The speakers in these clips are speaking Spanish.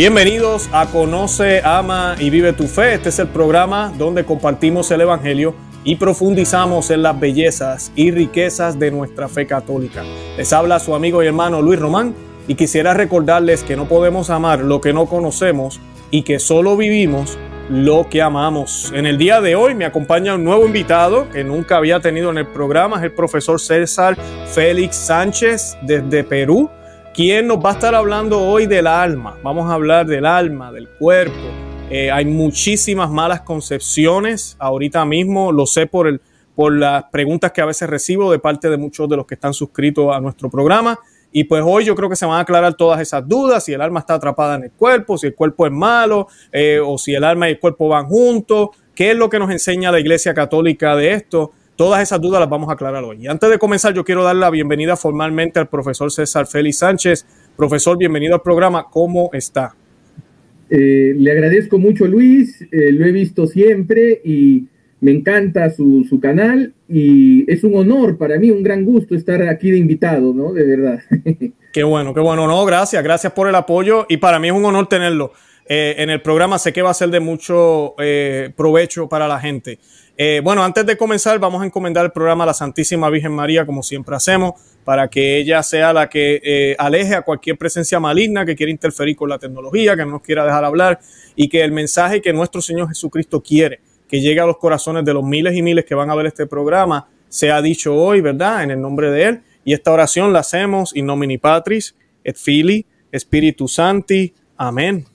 Bienvenidos a Conoce, Ama y Vive tu Fe. Este es el programa donde compartimos el Evangelio y profundizamos en las bellezas y riquezas de nuestra fe católica. Les habla su amigo y hermano Luis Román y quisiera recordarles que no podemos amar lo que no conocemos y que solo vivimos lo que amamos. En el día de hoy me acompaña un nuevo invitado que nunca había tenido en el programa, es el profesor César Félix Sánchez desde Perú ¿Quién nos va a estar hablando hoy del alma? Vamos a hablar del alma, del cuerpo. Eh, hay muchísimas malas concepciones ahorita mismo, lo sé por, el, por las preguntas que a veces recibo de parte de muchos de los que están suscritos a nuestro programa. Y pues hoy yo creo que se van a aclarar todas esas dudas, si el alma está atrapada en el cuerpo, si el cuerpo es malo, eh, o si el alma y el cuerpo van juntos, qué es lo que nos enseña la Iglesia Católica de esto. Todas esas dudas las vamos a aclarar hoy. Y antes de comenzar, yo quiero dar la bienvenida formalmente al profesor César Félix Sánchez. Profesor, bienvenido al programa. ¿Cómo está? Eh, le agradezco mucho, Luis. Eh, lo he visto siempre y me encanta su, su, canal y es un honor para mí, un gran gusto estar aquí de invitado, ¿no? De verdad. Qué bueno, qué bueno. No, gracias, gracias por el apoyo y para mí es un honor tenerlo eh, en el programa. Sé que va a ser de mucho provecho para la gente. Eh, bueno, antes de comenzar, vamos a encomendar el programa a la Santísima Virgen María, como siempre hacemos, para que ella sea la que eh, aleje a cualquier presencia maligna que quiera interferir con la tecnología, que no nos quiera dejar hablar, y que el mensaje que nuestro Señor Jesucristo quiere que llegue a los corazones de los miles y miles que van a ver este programa, sea dicho hoy, ¿verdad? En el nombre de Él. Y esta oración la hacemos in nomini Patris, et Fili, Spiritus Santi. Amén.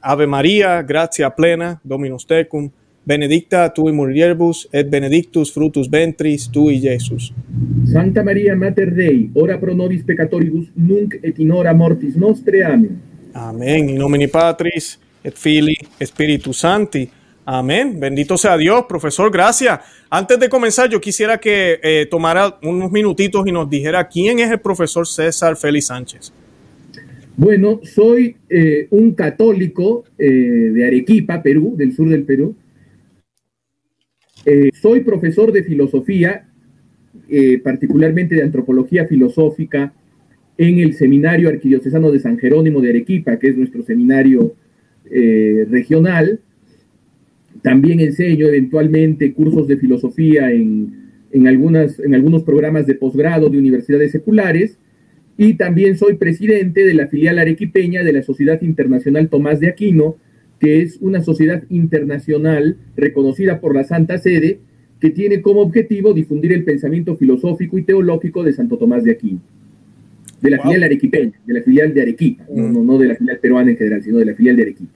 Ave María, gracia plena, Dominus tecum benedicta tu mulieribus et benedictus frutus ventris tui, Jesus. Santa María Mater Dei, ora pro nobis peccatoribus, nunc et in hora mortis nostre. Amén. Amén. In nomine Patris et Filii Spiritus Santi. Amén. Bendito sea Dios, profesor. Gracias. Antes de comenzar, yo quisiera que eh, tomara unos minutitos y nos dijera quién es el profesor César Félix Sánchez. Bueno, soy eh, un católico eh, de Arequipa, Perú, del sur del Perú, eh, soy profesor de filosofía, eh, particularmente de antropología filosófica, en el Seminario Arquidiocesano de San Jerónimo de Arequipa, que es nuestro seminario eh, regional. También enseño eventualmente cursos de filosofía en, algunas, en algunos programas de posgrado de universidades seculares y también soy presidente de la filial arequipeña de la Sociedad Internacional Tomás de Aquino, que es una sociedad internacional reconocida por la Santa Sede, que tiene como objetivo difundir el pensamiento filosófico y teológico de Santo Tomás de Aquino. De la filial arequipeña, de la filial de Arequipa, no, no, de la filial peruana en general, sino de la filial de Arequipa.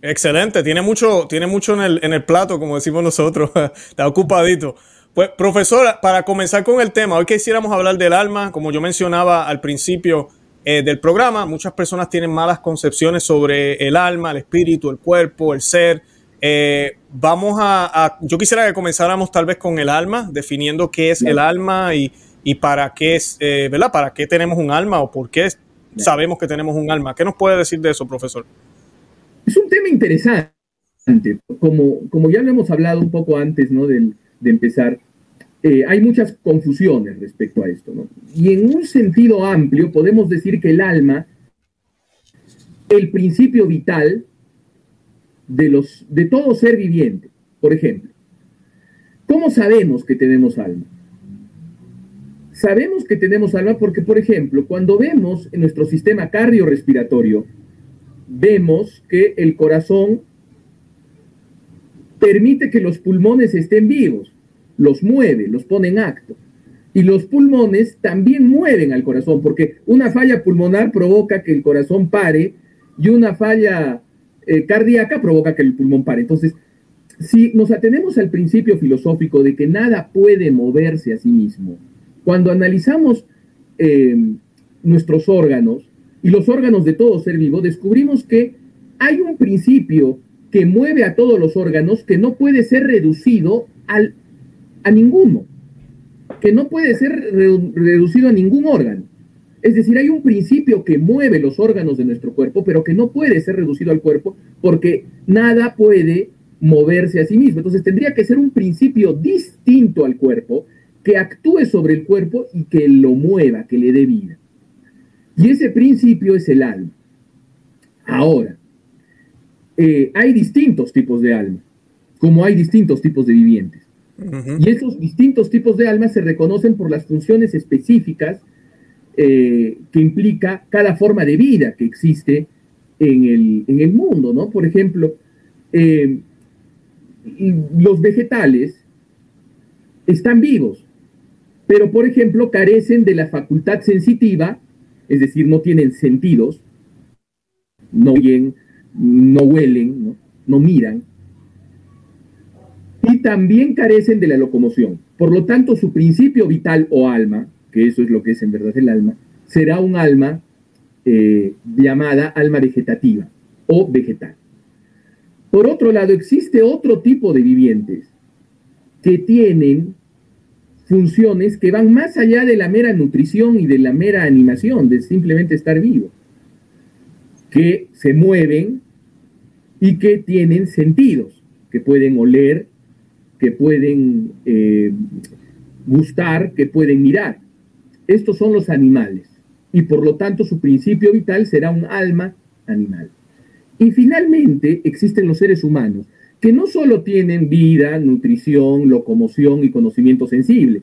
Excelente, tiene mucho, tiene mucho en el, en el plato, como decimos nosotros, está ocupadito. Pues, profesora, para comenzar con el tema, hoy quisiéramos hablar del alma, como yo mencionaba al principio, eh, del programa. Muchas personas tienen malas concepciones sobre el alma, el espíritu, el cuerpo, el ser. Eh, vamos a, yo quisiera que comenzáramos tal vez con el alma, definiendo qué es el alma y, para qué es, eh, ¿verdad? ¿Para qué tenemos un alma o por qué sabemos que tenemos un alma? ¿Qué nos puede decir de eso, profesor? Es un tema interesante. Como, como ya lo hemos hablado un poco antes, ¿no? de empezar, eh, hay muchas confusiones respecto a esto, ¿no? Y en un sentido amplio podemos decir que el alma, el principio vital de, los, de todo ser viviente, por ejemplo, ¿cómo sabemos que tenemos alma? Sabemos que tenemos alma porque, por ejemplo, cuando vemos en nuestro sistema cardiorrespiratorio, vemos que el corazón permite que los pulmones estén vivos los mueve, los pone en acto. Y los pulmones también mueven al corazón, porque una falla pulmonar provoca que el corazón pare y una falla eh, cardíaca provoca que el pulmón pare. Entonces, si nos atenemos al principio filosófico de que nada puede moverse a sí mismo, cuando analizamos eh, nuestros órganos y los órganos de todo ser vivo, descubrimos que hay un principio que mueve a todos los órganos que no puede ser reducido al a ninguno, que no puede ser reducido a ningún órgano. Es decir, hay un principio que mueve los órganos de nuestro cuerpo, pero que no puede ser reducido al cuerpo porque nada puede moverse a sí mismo. Entonces tendría que ser un principio distinto al cuerpo, que actúe sobre el cuerpo y que lo mueva, que le dé vida. Y ese principio es el alma. Ahora, eh, hay distintos tipos de alma, como hay distintos tipos de vivientes. Y esos distintos tipos de alma se reconocen por las funciones específicas eh, que implica cada forma de vida que existe en el, mundo, ¿no? Por ejemplo, eh, los vegetales están vivos, pero por ejemplo carecen de la facultad sensitiva, es decir, no tienen sentidos, no oyen, no huelen, no miran, también carecen de la locomoción. Por lo tanto, su principio vital o alma, que eso es lo que es en verdad el alma, será un alma eh, llamada alma vegetativa o vegetal. Por otro lado, existe otro tipo de vivientes que tienen funciones que van más allá de la mera nutrición y de la mera animación, de simplemente estar vivo, que se mueven y que tienen sentidos, que pueden oler, que pueden eh, gustar, que pueden mirar. Estos son los animales y por lo tanto su principio vital será un alma animal. Y finalmente existen los seres humanos, que no solo tienen vida, nutrición, locomoción y conocimiento sensible,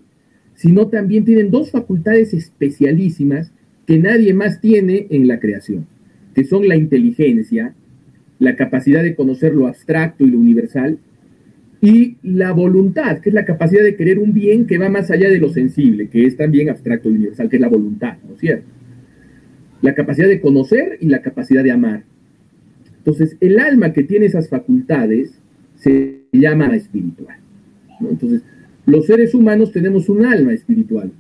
sino también tienen dos facultades especialísimas que nadie más tiene en la creación, que son la inteligencia, la capacidad de conocer lo abstracto y lo universal, y la voluntad, que es la capacidad de querer un bien que va más allá de lo sensible, que es también abstracto y universal, que es la voluntad, ¿no es cierto? La capacidad de conocer y la capacidad de amar. Entonces, el alma que tiene esas facultades se llama espiritual. Entonces, los seres humanos tenemos un alma espiritual,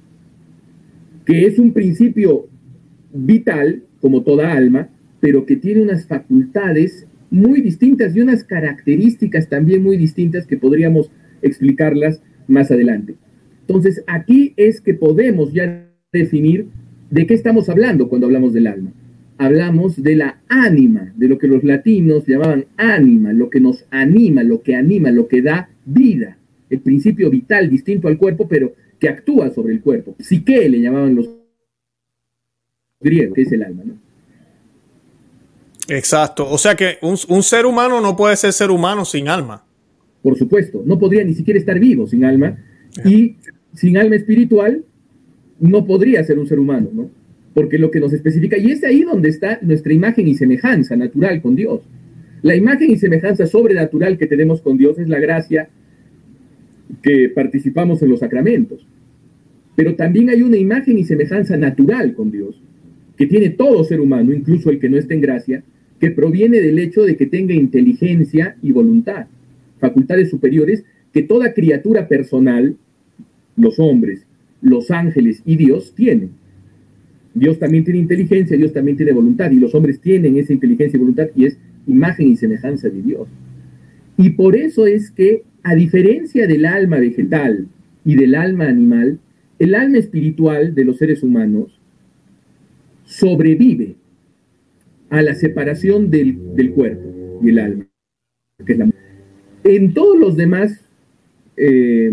que es un principio vital, como toda alma, pero que tiene unas facultades muy distintas y unas características también muy distintas que podríamos explicarlas más adelante. Entonces, aquí es que podemos ya definir de qué estamos hablando cuando hablamos del alma. Hablamos de la ánima, de lo que los latinos llamaban ánima, lo que nos anima, lo que anima, lo que da vida, el principio vital distinto al cuerpo, pero que actúa sobre el cuerpo. Psique le llamaban los griegos, que es el alma, ¿no? Exacto. O sea que un, ser humano no puede ser ser humano sin alma. Por supuesto, no podría ni siquiera estar vivo sin alma. Y sin alma espiritual no podría ser un ser humano, ¿no? Porque lo que nos especifica, y es ahí donde está nuestra imagen y semejanza natural con Dios. La imagen y semejanza sobrenatural que tenemos con Dios es la gracia que participamos en los sacramentos. Pero también hay una imagen y semejanza natural con Dios, que tiene todo ser humano, incluso el que no esté en gracia, que proviene del hecho de que tenga inteligencia y voluntad, facultades superiores que toda criatura personal, los hombres, los ángeles y Dios tienen. Dios también tiene inteligencia, Dios también tiene voluntad, y los hombres tienen esa inteligencia y voluntad, y es imagen y semejanza de Dios. Y por eso es que, a diferencia del alma vegetal y del alma animal, el alma espiritual de los seres humanos sobrevive a la separación del, cuerpo y el alma. En todos los demás eh,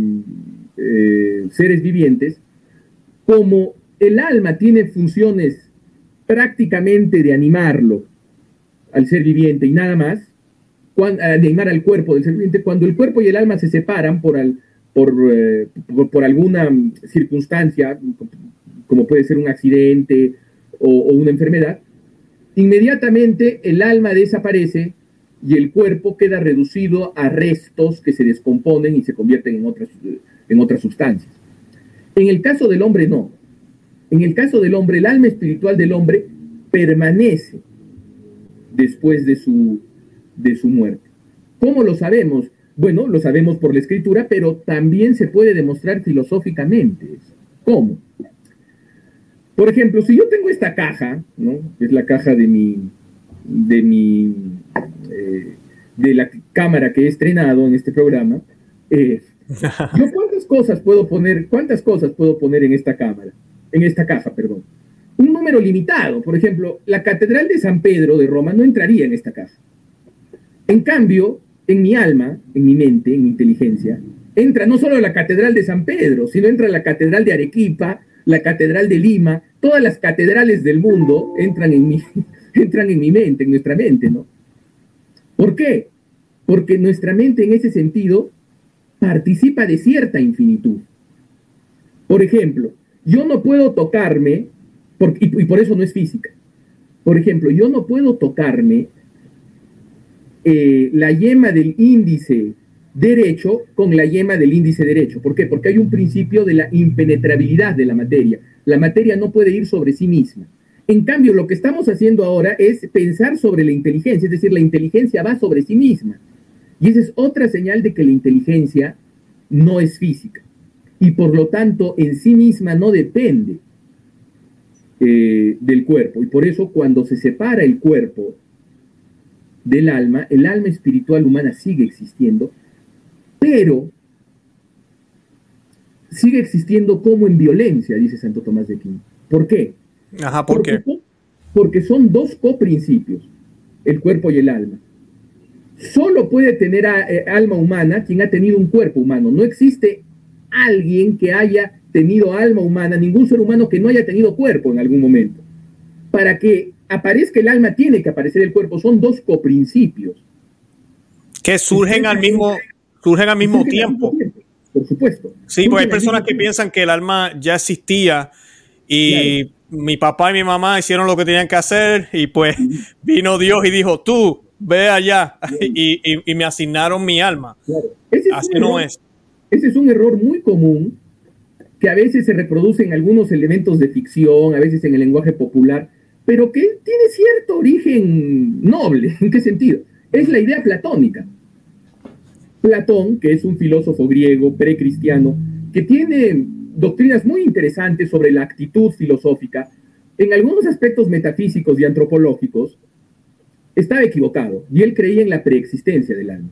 eh, seres vivientes, como el alma tiene funciones prácticamente de animarlo al ser viviente y nada más, cuando, animar al cuerpo del ser viviente, cuando el cuerpo y el alma se separan por, eh, por, alguna circunstancia, como puede ser un accidente o una enfermedad, Inmediatamente el alma desaparece y el cuerpo queda reducido a restos que se descomponen y se convierten en otras, en otras sustancias. En el caso del hombre no. En el caso del hombre, el alma espiritual del hombre permanece después de su, de su muerte. ¿Cómo lo sabemos? Bueno, lo sabemos por la escritura, pero también se puede demostrar filosóficamente. ¿Cómo? Por ejemplo, si yo tengo esta caja, ¿no? Es la caja de mi, de mi, eh, de la cámara que he estrenado en este programa. Eh, yo cuántas cosas puedo poner, cuántas cosas puedo poner en esta cámara, en esta caja, perdón. Un número limitado. Por ejemplo, la Catedral de San Pedro de Roma no entraría en esta caja. En cambio, en mi alma, en mi mente, en mi inteligencia, entra no solo la Catedral de San Pedro, sino entra la Catedral de Arequipa, la Catedral de Lima, todas las catedrales del mundo entran en mi, entran en mi mente, en nuestra mente, ¿no? ¿Por qué? Porque nuestra mente en ese sentido participa de cierta infinitud. Por ejemplo, yo no puedo tocarme, y, por eso no es física. Por ejemplo, yo no puedo tocarme eh, la yema del índice derecho con la yema del índice derecho. ¿Por qué? Porque hay un principio de la impenetrabilidad de la materia. La materia no puede ir sobre sí misma. En cambio, lo que estamos haciendo ahora es pensar sobre la inteligencia, es decir, la inteligencia va sobre sí misma. Y esa es otra señal de que la inteligencia no es física. Y por lo tanto, en sí misma no depende eh, del cuerpo. Y por eso cuando se separa el cuerpo del alma, el alma espiritual humana sigue existiendo, pero sigue existiendo como en violencia, dice Santo Tomás de Aquino. ¿Por qué? Ajá, ¿por porque, qué? Porque son dos coprincipios, el cuerpo y el alma. Solo puede tener eh, alma humana quien ha tenido un cuerpo humano. No existe alguien que haya tenido alma humana, ningún ser humano que no haya tenido cuerpo en algún momento. Para que aparezca el alma tiene que aparecer el cuerpo. Son dos coprincipios. Que surgen al mismo, surgen al mismo tiempo. Por supuesto. Sí, pues hay personas que piensan que el alma ya existía y mi papá y mi mamá hicieron lo que tenían que hacer y pues vino Dios y dijo, tú ve allá y, me asignaron mi alma. Así no es. Ese es un error muy común que a veces se reproduce en algunos elementos de ficción, a veces en el lenguaje popular, pero que tiene cierto origen noble. ¿En qué sentido? Es la idea platónica. Platón, que es un filósofo griego precristiano, que tiene doctrinas muy interesantes sobre la actitud filosófica, en algunos aspectos metafísicos y antropológicos, estaba equivocado y él creía en la preexistencia del alma,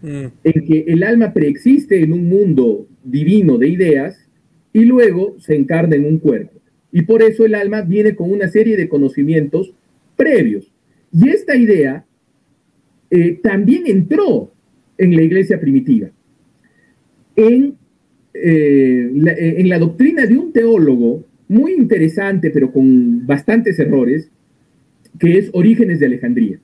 mm. en que el alma preexiste en un mundo divino de ideas y luego se encarna en un cuerpo. Y por eso el alma viene con una serie de conocimientos previos. Y esta idea eh, también entró en la iglesia primitiva. En, eh, la, eh, en la doctrina de un teólogo muy interesante, pero con bastantes errores, que es Orígenes de Alejandría.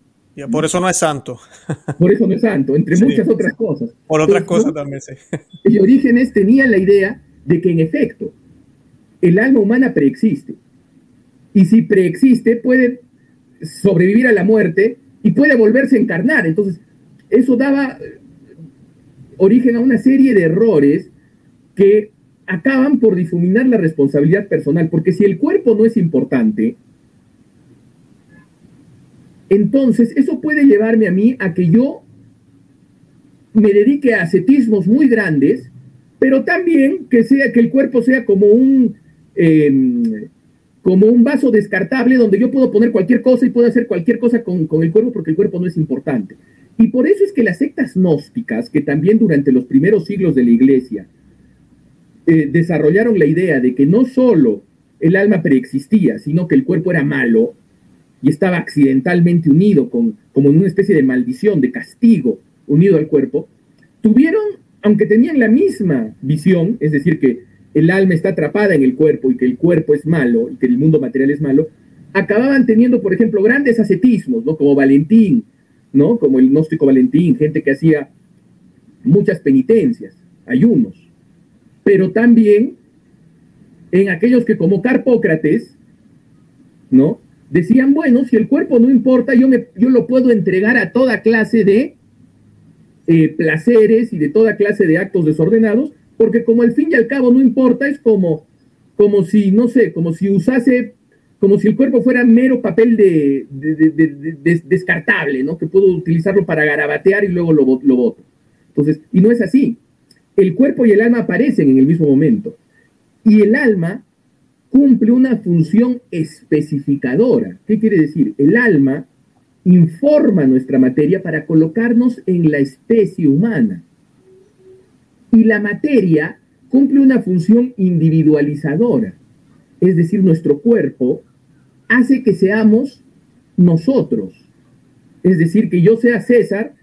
por eso no es santo. Por eso no es santo, entre muchas otras cosas. Por otras cosas también, sí. Y Orígenes tenía la idea de que en efecto el alma humana preexiste. Y si preexiste, puede sobrevivir a la muerte y puede volverse a encarnar. Entonces, eso daba origen a una serie de errores que acaban por difuminar la responsabilidad personal, porque si el cuerpo no es importante, entonces eso puede llevarme a mí a que yo me dedique a ascetismos muy grandes, pero también que sea que el cuerpo sea como un em, como un vaso descartable donde yo puedo poner cualquier cosa y puedo hacer cualquier cosa con, con el cuerpo porque el cuerpo no es importante. Y por eso es que las sectas gnósticas, que también durante los primeros siglos de la iglesia eh, desarrollaron la idea de que no solo el alma preexistía, sino que el cuerpo era malo y estaba accidentalmente unido, con, como en una especie de maldición, de castigo, unido al cuerpo, tuvieron, aunque tenían la misma visión, es decir, que el alma está atrapada en el cuerpo y que el cuerpo es malo y que el mundo material es malo, acababan teniendo, por ejemplo, grandes ascetismos, ¿no? Como Valentín, ¿no? Como el gnóstico Valentín, gente que hacía muchas penitencias, ayunos pero también en aquellos que como Carpócrates, ¿no? Decían, bueno, si el cuerpo no importa, yo, me, yo lo puedo entregar a toda clase de eh, placeres y de toda clase de actos desordenados, porque como al fin y al cabo no importa, es como, como si, no sé, como si usase, como si el cuerpo fuera mero papel de, descartable, ¿no? Que puedo utilizarlo para garabatear y luego lo, lo voto. Entonces, y no es así el cuerpo y el alma aparecen en el mismo momento. Y el alma cumple una función especificadora. ¿Qué quiere decir? El alma informa nuestra materia para colocarnos en la especie humana. Y la materia cumple una función individualizadora. Es decir, nuestro cuerpo hace que seamos nosotros. Es decir, que yo sea César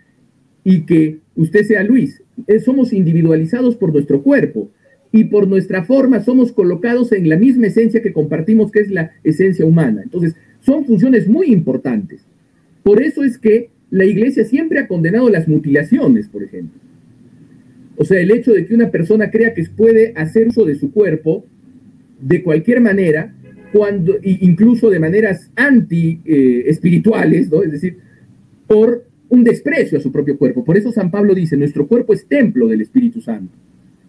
y que usted sea Luis. Eh, somos individualizados por nuestro cuerpo y por nuestra forma somos colocados en la misma esencia que compartimos, que es la esencia humana. Entonces, son funciones muy importantes. Por eso es que la iglesia siempre ha condenado las mutilaciones, por ejemplo. O sea, el hecho de que una persona crea que puede hacer uso de su cuerpo de cualquier manera, cuando, incluso de maneras anti-espirituales, ¿no? Es decir, por un desprecio a su propio cuerpo. Por eso San Pablo dice, nuestro cuerpo es templo del Espíritu Santo.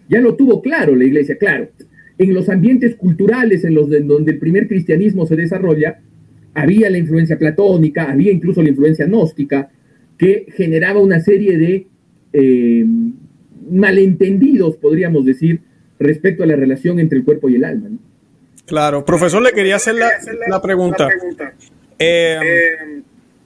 Ya lo tuvo claro la iglesia, claro. En los ambientes culturales en los donde el primer cristianismo se desarrolla, había la influencia platónica, había incluso la influencia gnóstica, que generaba una serie de eh, malentendidos, podríamos decir, respecto a la relación entre el cuerpo y el alma. Claro, profesor, le quería hacer la, pregunta. Eh, eh,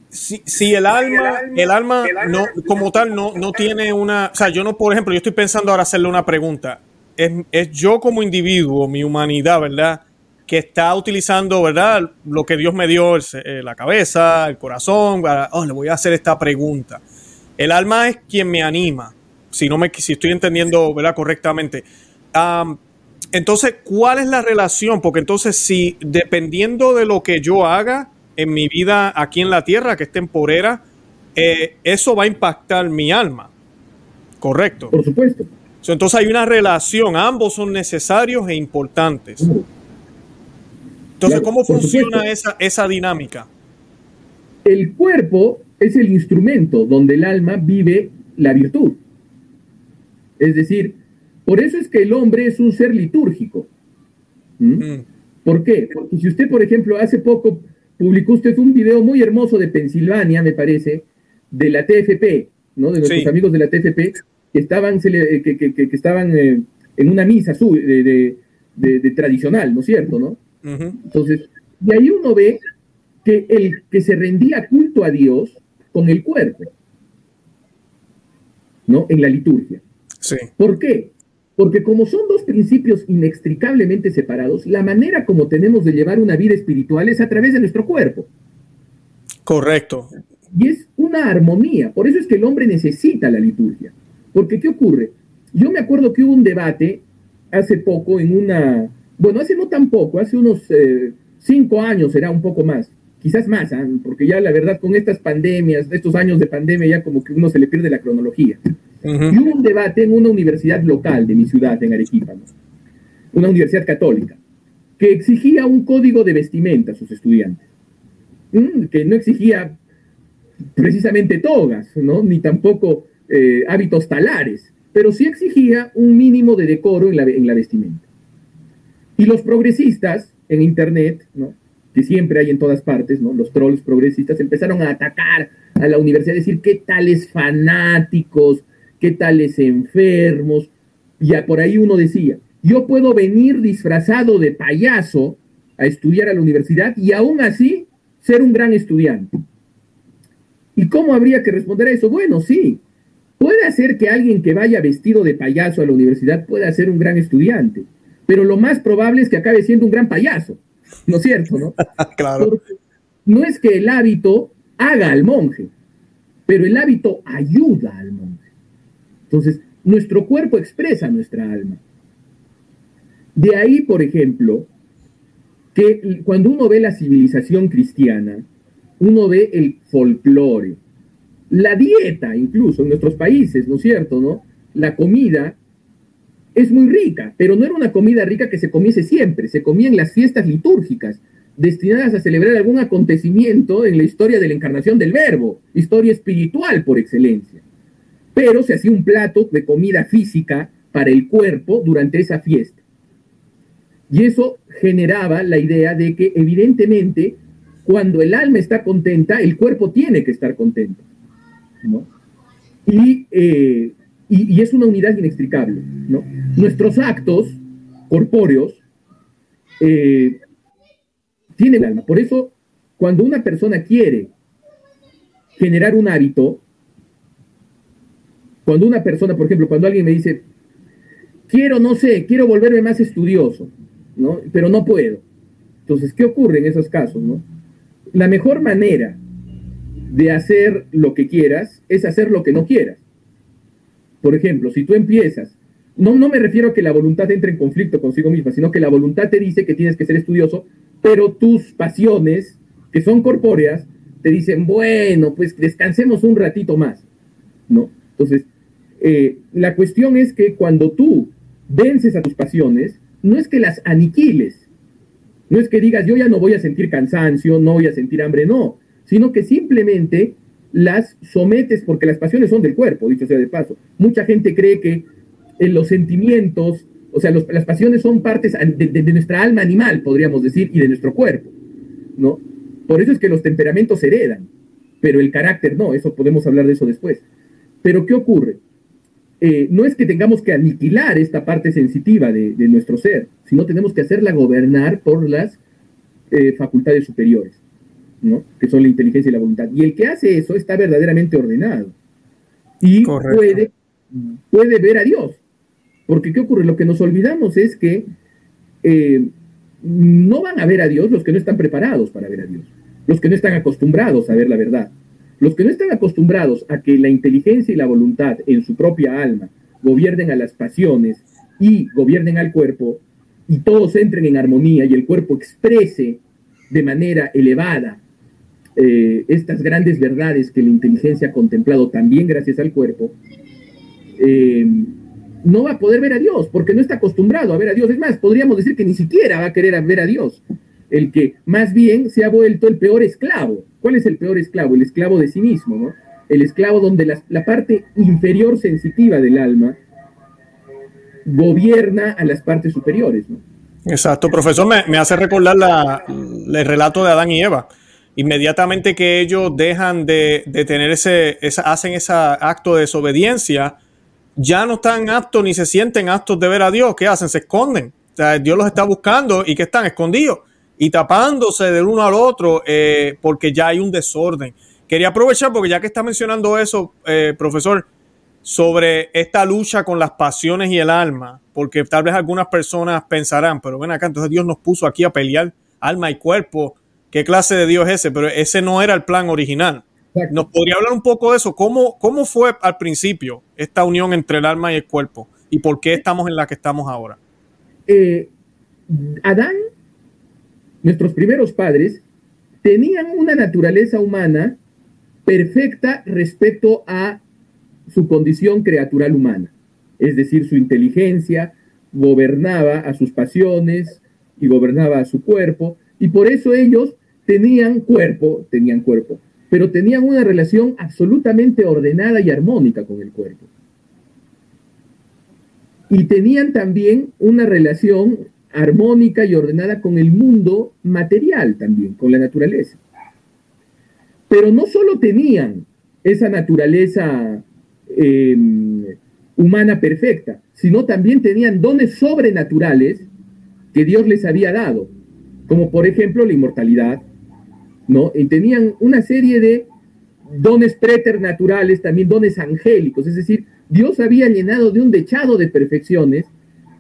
si, el alma, el alma, no, como tal no, no tiene una, o sea, yo no, por ejemplo, yo estoy pensando ahora hacerle una pregunta. Es, es yo como individuo, mi humanidad, ¿verdad? que está utilizando, ¿verdad? Lo que Dios me dio, eh, la cabeza, el corazón, oh, le voy a hacer esta pregunta. El alma es quien me anima, si, no me, si estoy entendiendo, ¿verdad? Correctamente. Entonces, ¿cuál es la relación? Porque entonces, si dependiendo de lo que yo haga en mi vida aquí en la tierra, que es temporera, eh, eso va a impactar mi alma. Correcto. Por supuesto. Entonces hay una relación, ambos son necesarios e importantes. Entonces, ¿cómo funciona esa, esa dinámica? El cuerpo es el instrumento donde el alma vive la virtud. Es decir, por eso es que el hombre es un ser litúrgico. ¿Mm? Mm. ¿Por qué? Porque si usted, por ejemplo, hace poco publicó usted un video muy hermoso de Pensilvania, me parece, de la TFP, ¿no? De nuestros amigos de la TFP, que estaban, que, estaban eh, en una misa de, de, tradicional, ¿no es cierto? ¿no? Entonces, y ahí uno ve que el que se rendía culto a Dios con el cuerpo, ¿no? En la liturgia. Sí. ¿Por qué? Porque como son dos principios inextricablemente separados, la manera como tenemos de llevar una vida espiritual es a través de nuestro cuerpo. Correcto. Y es una armonía. Por eso es que el hombre necesita la liturgia. Porque ¿qué ocurre? Yo me acuerdo que hubo un debate hace poco en una, bueno, hace no tan poco, hace unos eh, cinco años será un poco más, quizás más, ¿ah? porque ya la verdad con estas pandemias, estos años de pandemia ya como que uno se le pierde la cronología. Y hubo un debate en una universidad local de mi ciudad, en Arequipa, una universidad católica, que exigía un código de vestimenta a sus estudiantes, que no exigía precisamente togas, ¿no? ni tampoco eh, hábitos talares, pero sí exigía un mínimo de decoro en la, en la vestimenta. Y los progresistas en Internet, ¿no? que siempre hay en todas partes, ¿no? los trolls progresistas, empezaron a atacar a la universidad, a decir qué tales fanáticos, qué tales enfermos. Y por ahí uno decía, yo puedo venir disfrazado de payaso a estudiar a la universidad y aún así ser un gran estudiante. ¿Y cómo habría que responder a eso? Bueno, sí, puede hacer que alguien que vaya vestido de payaso a la universidad pueda ser un gran estudiante pero lo más probable es que acabe siendo un gran payaso, ¿no es cierto? No, claro. no es que el hábito haga al monje, pero el hábito ayuda al monje. Entonces, nuestro cuerpo expresa nuestra alma. De ahí, por ejemplo, que cuando uno ve la civilización cristiana, uno ve el folclore, la dieta incluso en nuestros países, ¿no es cierto? ¿no? La comida es muy rica, pero no era una comida rica que se comiese siempre, se comía en las fiestas litúrgicas, destinadas a celebrar algún acontecimiento en la historia de la encarnación del verbo, historia espiritual por excelencia. Pero se hacía un plato de comida física para el cuerpo durante esa fiesta. Y eso generaba la idea de que evidentemente cuando el alma está contenta, el cuerpo tiene que estar contento. Y eh, y, es una unidad inextricable. Nuestros actos corpóreos eh, tienen alma. Por eso, cuando una persona quiere generar un hábito, cuando una persona, por ejemplo, cuando alguien me dice, quiero, no sé, quiero volverme más estudioso, ¿no? Pero no puedo. Entonces, ¿qué ocurre en esos casos, no? La mejor manera de hacer lo que quieras es hacer lo que no quieras. Por ejemplo, si tú empiezas, no, no me refiero a que la voluntad entre en conflicto consigo misma, sino que la voluntad te dice que tienes que ser estudioso, pero tus pasiones que son corpóreas, te dicen, bueno, pues descansemos un ratito más, ¿no? Entonces, eh, la cuestión es que cuando tú vences a tus pasiones, no es que las aniquiles, no es que digas, yo ya no voy a sentir cansancio, no voy a sentir hambre, no, sino que simplemente las sometes porque las pasiones son del cuerpo, dicho sea de paso. Mucha gente cree que los sentimientos, o sea, las pasiones son partes de, de, nuestra alma animal, podríamos decir, y de nuestro cuerpo, ¿no? Por eso es que los temperamentos heredan, pero el carácter no, eso podemos hablar de eso después. Pero ¿qué ocurre? Eh, no es que tengamos que aniquilar esta parte sensitiva de, nuestro ser, sino tenemos que hacerla gobernar por las eh, facultades superiores, ¿no? que son la inteligencia y la voluntad. Y el que hace eso está verdaderamente ordenado y puede, puede ver a Dios. Porque ¿qué ocurre? Lo que nos olvidamos es que eh, no van a ver a Dios los que no están preparados para ver a Dios, los que no están acostumbrados a ver la verdad. Los que no están acostumbrados a que la inteligencia y la voluntad en su propia alma gobiernen a las pasiones y gobiernen al cuerpo, y todos entren en armonía y el cuerpo exprese de manera elevada eh, estas grandes verdades que la inteligencia ha contemplado también gracias al cuerpo, eh, no va a poder ver a Dios, porque no está acostumbrado a ver a Dios. Es más, podríamos decir que ni siquiera va a querer ver a Dios, el que más bien se ha vuelto el peor esclavo. ¿Cuál es el peor esclavo? El esclavo de sí mismo, ¿no? El esclavo donde la, parte inferior sensitiva del alma gobierna a las partes superiores, ¿no? Exacto, profesor, me, hace recordar la, el relato de Adán y Eva. Inmediatamente que ellos dejan de, tener ese, hacen ese acto de desobediencia, ya no están aptos ni se sienten aptos de ver a Dios. ¿Qué hacen? Se esconden. O sea, Dios los está buscando y que están escondidos y tapándose del uno al otro eh, porque ya hay un desorden. Quería aprovechar porque ya que está mencionando eso, eh, profesor, sobre esta lucha con las pasiones y el alma, porque tal vez algunas personas pensarán, pero ven acá, entonces Dios nos puso aquí a pelear alma y cuerpo. ¿Qué clase de Dios es ese? Pero ese no era el plan original. ¿Nos podría hablar un poco de eso? ¿Cómo, ¿Cómo fue al principio esta unión entre el alma y el cuerpo? ¿Y por qué estamos en la que estamos ahora? Eh, Adán nuestros primeros padres, tenían una naturaleza humana perfecta respecto a su condición creatural humana. Es decir, su inteligencia gobernaba a sus pasiones y gobernaba a su cuerpo, y por eso ellos tenían cuerpo, tenían cuerpo, pero tenían una relación absolutamente ordenada y armónica con el cuerpo. Y tenían también una relación armónica y ordenada con el mundo material también, con la naturaleza. Pero no solo tenían esa naturaleza em, humana perfecta, sino también tenían dones sobrenaturales que Dios les había dado, como por ejemplo la inmortalidad, ¿no? Y tenían una serie de dones preternaturales, también dones angélicos, es decir, Dios había llenado de un dechado de perfecciones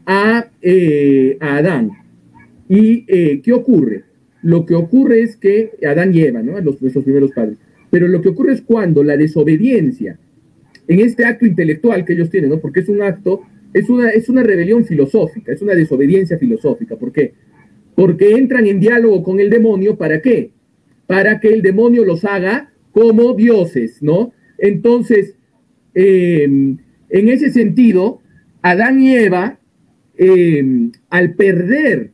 eh, a, Adán. ¿Y eh, qué ocurre? Lo que ocurre es que Adán y Eva, ¿no? Los, nuestros primeros padres. Pero lo que ocurre es cuando la desobediencia, en este acto intelectual que ellos tienen, ¿no? Porque es un acto, es una, es una rebelión filosófica, es una desobediencia filosófica. ¿Por qué? Porque entran en diálogo con el demonio, ¿para qué? Para que el demonio los haga como dioses, ¿no? Entonces, eh, en ese sentido, Adán y Eva Em, al perder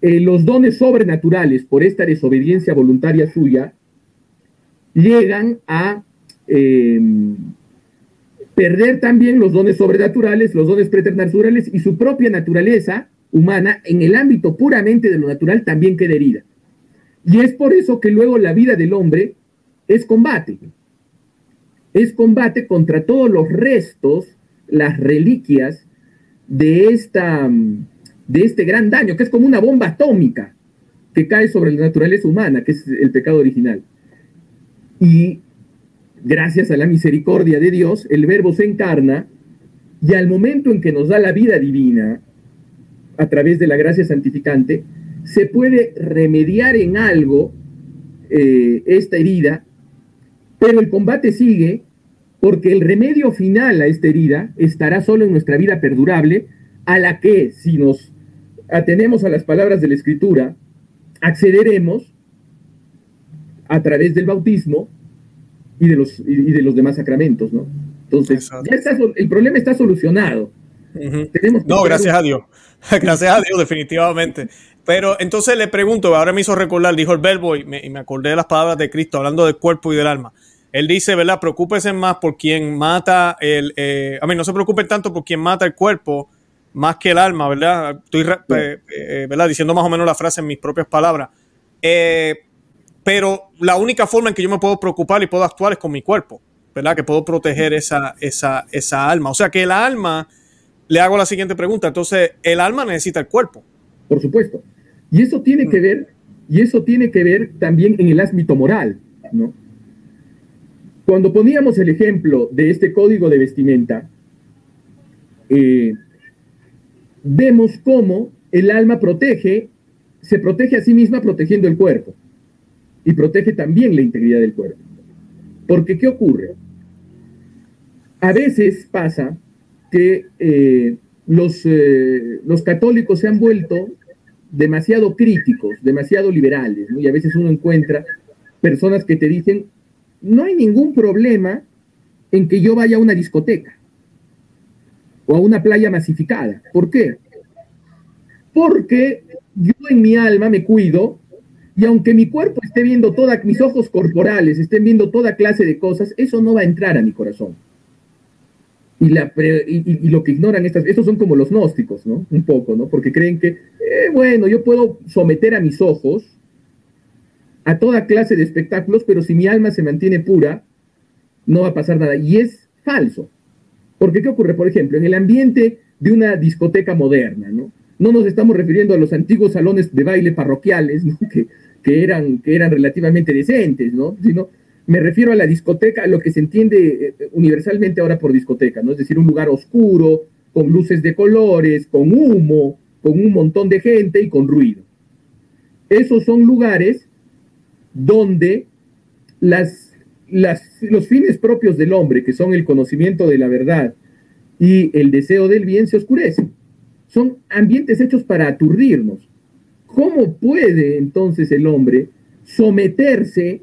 eh, los dones sobrenaturales por esta desobediencia voluntaria suya, llegan a em, perder también los dones sobrenaturales, los dones preternaturales y su propia naturaleza humana en el ámbito puramente de lo natural también queda herida. Y es por eso que luego la vida del hombre es combate. Es combate contra todos los restos, las reliquias de, esta, de este gran daño, que es como una bomba atómica que cae sobre la naturaleza humana, que es el pecado original. Y gracias a la misericordia de Dios, el verbo se encarna y al momento en que nos da la vida divina, a través de la gracia santificante, se puede remediar en algo eh, esta herida, pero el combate sigue porque el remedio final a esta herida estará solo en nuestra vida perdurable, a la que, si nos atenemos a las palabras de la Escritura, accederemos a través del bautismo y de los, y de los demás sacramentos, ¿no? Entonces, ya está, el problema está solucionado. no, gracias a Dios. gracias a Dios, definitivamente. Pero entonces le pregunto, ahora me hizo recordar, dijo el verbo y me, acordé de las palabras de Cristo hablando del cuerpo y del alma. Él dice, ¿verdad? Preocúpese más por quien mata el... Eh, a mí no se preocupen tanto por quien mata el cuerpo más que el alma, ¿verdad? Estoy, eh, eh, ¿verdad? Diciendo más o menos la frase en mis propias palabras. pero la única forma en que yo me puedo preocupar y puedo actuar es con mi cuerpo. ¿verdad? Que puedo proteger esa, esa, esa alma. O sea que el alma, le hago la siguiente pregunta, entonces, el alma necesita el cuerpo. Por supuesto. Y eso tiene mm. que ver, y eso tiene que ver también en el ámbito moral, ¿no? Cuando poníamos el ejemplo de este código de vestimenta, eh, vemos cómo el alma protege, se protege a sí misma protegiendo el cuerpo y protege también la integridad del cuerpo. Porque, ¿qué ocurre? a veces pasa que eh, eh, los católicos se han vuelto demasiado críticos, demasiado liberales, y a veces uno encuentra personas que te dicen, no hay ningún problema en que yo vaya a una discoteca o a una playa masificada. ¿Por qué? Porque yo en mi alma me cuido y aunque mi cuerpo esté viendo todas, mis ojos corporales estén viendo toda clase de cosas, eso no va a entrar a mi corazón. Y, la y, lo que ignoran estas, estos son como los gnósticos, ¿no? Un poco, ¿no? Porque creen que, eh, bueno, yo puedo someter a mis ojos a toda clase de espectáculos, pero si mi alma se mantiene pura, no va a pasar nada. Y es falso. Porque ¿qué ocurre? Por ejemplo, en el ambiente de una discoteca moderna, ¿no? No nos estamos refiriendo a los antiguos salones de baile parroquiales, ¿no? que, que, eran, que eran relativamente decentes, ¿no? Sino me refiero a la discoteca, a lo que se entiende eh, universalmente ahora por discoteca, ¿no? Es decir, un lugar oscuro, con luces de colores, con humo, con un montón de gente y con ruido. Esos son lugares donde las, los fines propios del hombre, que son el conocimiento de la verdad y el deseo del bien, se oscurecen. Son ambientes hechos para aturdirnos. ¿Cómo puede entonces el hombre someterse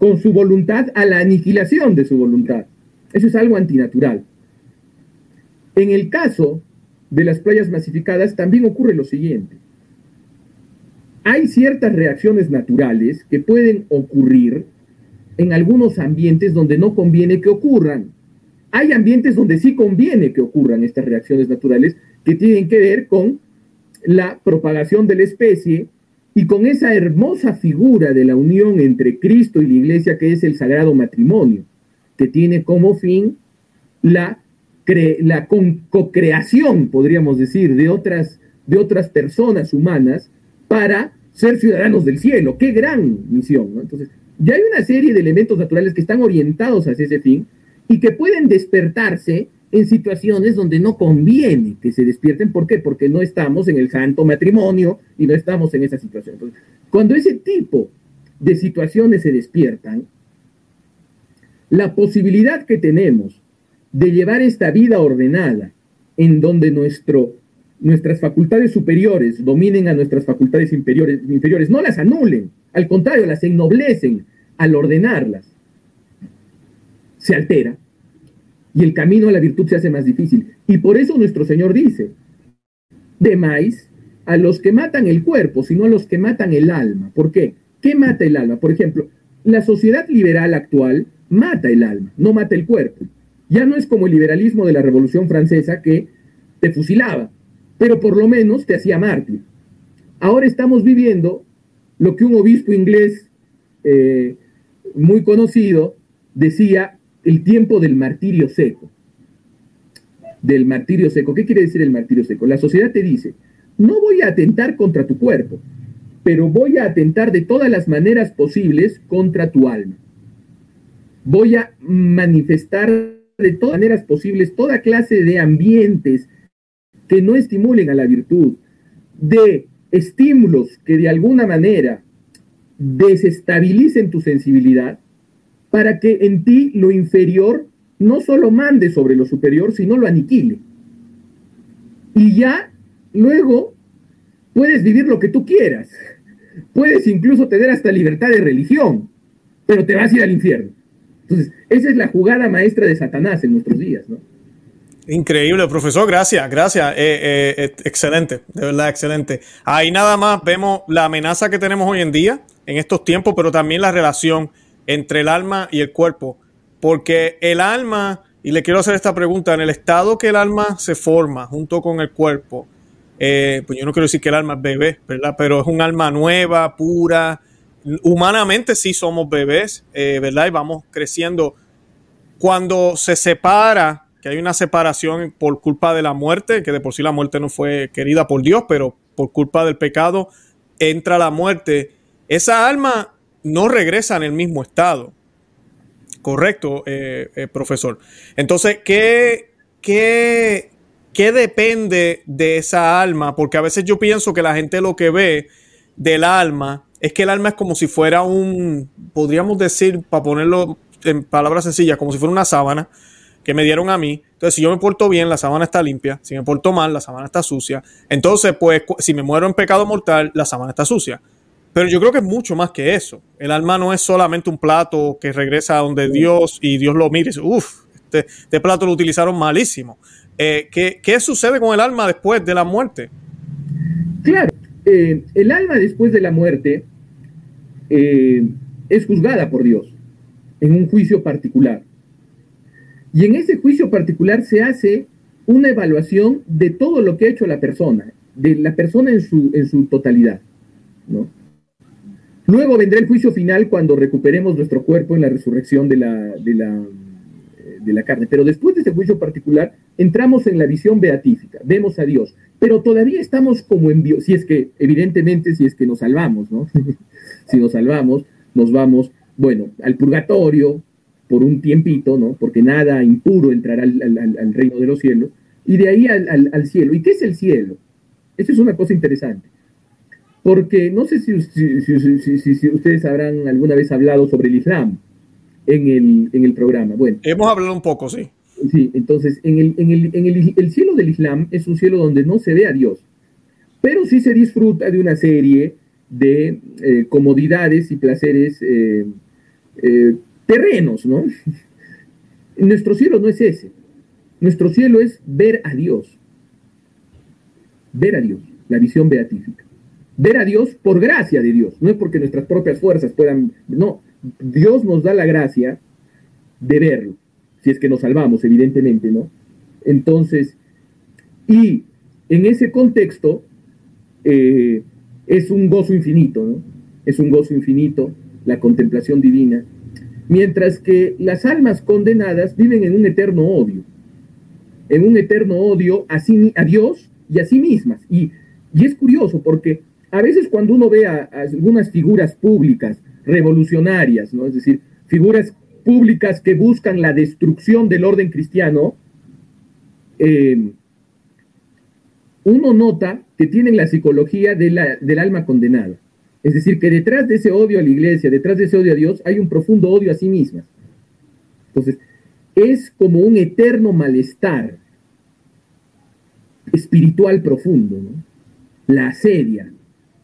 con su voluntad a la aniquilación de su voluntad. Eso es algo antinatural. En el caso de las playas masificadas también ocurre lo siguiente. Hay ciertas reacciones naturales que pueden ocurrir en algunos ambientes donde no conviene que ocurran. Hay ambientes donde sí conviene que ocurran estas reacciones naturales que tienen que ver con la propagación de la especie y con esa hermosa figura de la unión entre Cristo y la iglesia que es el sagrado matrimonio, que tiene como fin la, la co-creación, podríamos decir, de otras, de otras personas humanas para ser ciudadanos del cielo. ¡Qué gran misión! Entonces, ya hay una serie de elementos naturales que están orientados hacia ese fin y que pueden despertarse en situaciones donde no conviene que se despierten. ¿Por qué? Porque no estamos en el santo matrimonio y no estamos en esa situación. Entonces, cuando ese tipo de situaciones se despiertan, la posibilidad que tenemos de llevar esta vida ordenada en donde nuestro, nuestras facultades superiores dominen a nuestras facultades inferiores, inferiores, no las anulen, al contrario, las ennoblecen al ordenarlas, se altera y el camino a la virtud se hace más difícil. Y por eso nuestro Señor dice, demáis a los que matan el cuerpo, sino a los que matan el alma. ¿Por qué? ¿Qué mata el alma? Por ejemplo, la sociedad liberal actual mata el alma, no mata el cuerpo. Ya no es como el liberalismo de la Revolución Francesa que te fusilaba, pero por lo menos te hacía mártir. Ahora estamos viviendo lo que un obispo inglés eh, muy conocido decía el tiempo del martirio seco. Del martirio seco. ¿Qué quiere decir el martirio seco? La sociedad te dice, no voy a atentar contra tu cuerpo, pero voy a atentar de todas las maneras posibles contra tu alma. Voy a manifestar de todas maneras posibles toda clase de ambientes que no estimulen a la virtud, de estímulos que de alguna manera desestabilicen tu sensibilidad para que en ti lo inferior no solo mande sobre lo superior, sino lo aniquile. Y ya luego puedes vivir lo que tú quieras. Puedes incluso tener hasta libertad de religión, pero te vas a ir al infierno. Entonces, esa es la jugada maestra de Satanás en nuestros días, ¿no? Increíble, profesor, gracias, gracias. Eh, eh, excelente, de verdad, excelente. Ahí nada más vemos la amenaza que tenemos hoy en día, en estos tiempos, pero también la relación entre el alma y el cuerpo. Porque el alma, y le quiero hacer esta pregunta, en el estado que el alma se forma junto con el cuerpo, eh, pues yo no quiero decir que el alma es bebé, ¿verdad? Pero es un alma nueva, pura. Humanamente sí somos bebés, ¿verdad? Y vamos creciendo. Cuando se separa que hay una separación por culpa de la muerte, que de por sí la muerte no fue querida por Dios, pero por culpa del pecado entra la muerte. Esa alma no regresa en el mismo estado. Correcto, eh, eh, profesor. Entonces, ¿qué, qué, ¿qué depende de esa alma? Porque a veces yo pienso que la gente lo que ve del alma es que el alma es como si fuera un, podríamos decir, para ponerlo en palabras sencillas, como si fuera una sábana que me dieron a mí. Entonces, si yo me porto bien, la sábana está limpia. Si me porto mal, la sábana está sucia. Entonces, pues, si me muero en pecado mortal, la sábana está sucia. Pero yo creo que es mucho más que eso. El alma no es solamente un plato que regresa a donde Dios y Dios lo mire y dice, uff, este, este, plato lo utilizaron malísimo. Eh, ¿qué, sucede con el alma después de la muerte? Claro, eh, el alma después de la muerte eh, es juzgada por Dios en un juicio particular. Y en ese juicio particular se hace una evaluación de todo lo que ha hecho la persona, de la persona en su, en su totalidad. ¿no? Luego vendrá el juicio final cuando recuperemos nuestro cuerpo en la resurrección de la, de la, de la carne. Pero después de ese juicio particular, entramos en la visión beatífica, vemos a Dios, pero todavía estamos como en Dios, si es que, evidentemente, si es que nos salvamos, ¿no? si nos salvamos, nos vamos, bueno, al purgatorio, por un tiempito, ¿no? Porque nada impuro entrará al, reino de los cielos, y de ahí al, cielo. ¿Y qué es el cielo? Eso es una cosa interesante. Porque no sé si, ustedes habrán alguna vez hablado sobre el Islam en el, programa. Bueno. Hemos hablado un poco, sí. Sí, entonces, en, el, cielo del Islam es un cielo donde no se ve a Dios, pero sí se disfruta de una serie de eh, comodidades y placeres eh, eh, terrenos, ¿no? Nuestro cielo no es ese. Nuestro cielo es ver a Dios. Ver a Dios, la visión beatífica. Ver a Dios por gracia de Dios, no es porque nuestras propias fuerzas puedan, no, Dios nos da la gracia de verlo, si es que nos salvamos, evidentemente, ¿no? Entonces, y en ese contexto eh, es un gozo infinito, ¿no? Es un gozo infinito, la contemplación divina, mientras que las almas condenadas viven en un eterno odio, en un eterno odio a, a Dios y a sí mismas. Y, es curioso porque a veces cuando uno ve a, algunas figuras públicas revolucionarias, ¿no? es decir, figuras públicas que buscan la destrucción del orden cristiano, eh, uno nota que tienen la psicología del alma condenada. Es decir, que detrás de ese odio a la iglesia, detrás de ese odio a Dios, hay un profundo odio a sí mismas. Entonces, es como un eterno malestar espiritual profundo, ¿no? La asedia,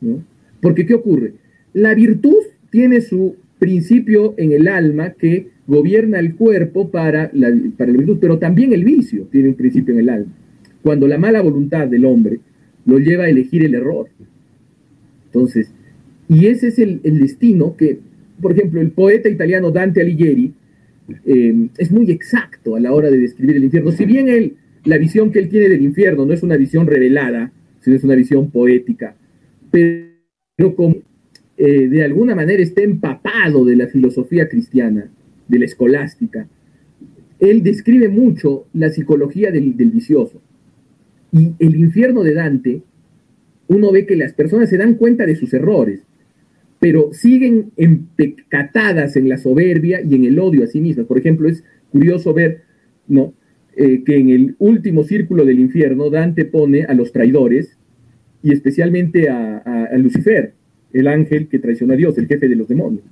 ¿no? Porque ¿qué ocurre? La virtud tiene su principio en el alma que gobierna el cuerpo para la, para la virtud, pero también el vicio tiene un principio en el alma. Cuando la mala voluntad del hombre lo lleva a elegir el error. Entonces, y ese es el, destino que, por ejemplo, el poeta italiano Dante Alighieri eh, es muy exacto a la hora de describir el infierno. Si bien él, la visión que él tiene del infierno no es una visión revelada, sino es una visión poética, pero eh, de alguna manera está empapado de la filosofía cristiana, de la escolástica, él describe mucho la psicología del vicioso. Y el infierno de Dante, uno ve que las personas se dan cuenta de sus errores, pero siguen empecatadas en la soberbia y en el odio a sí mismas. Por ejemplo, es curioso ver ¿no? Eh, que en el último círculo del infierno Dante pone a los traidores y especialmente a, Lucifer, el ángel que traicionó a Dios, el jefe de los demonios.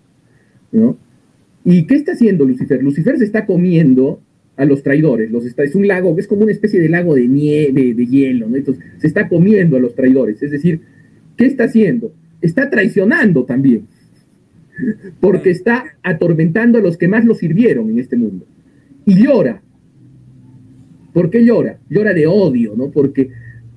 ¿no? ¿Y qué está haciendo Lucifer? Lucifer se está comiendo a los traidores. Los está, es un lago, es como una especie de lago de nieve, de hielo. ¿no? Se está comiendo a los traidores. Es decir, ¿qué está haciendo? Está traicionando también. porque está atormentando a los que más lo sirvieron en este mundo. Y llora. ¿Por qué llora? Llora de odio, ¿no? Porque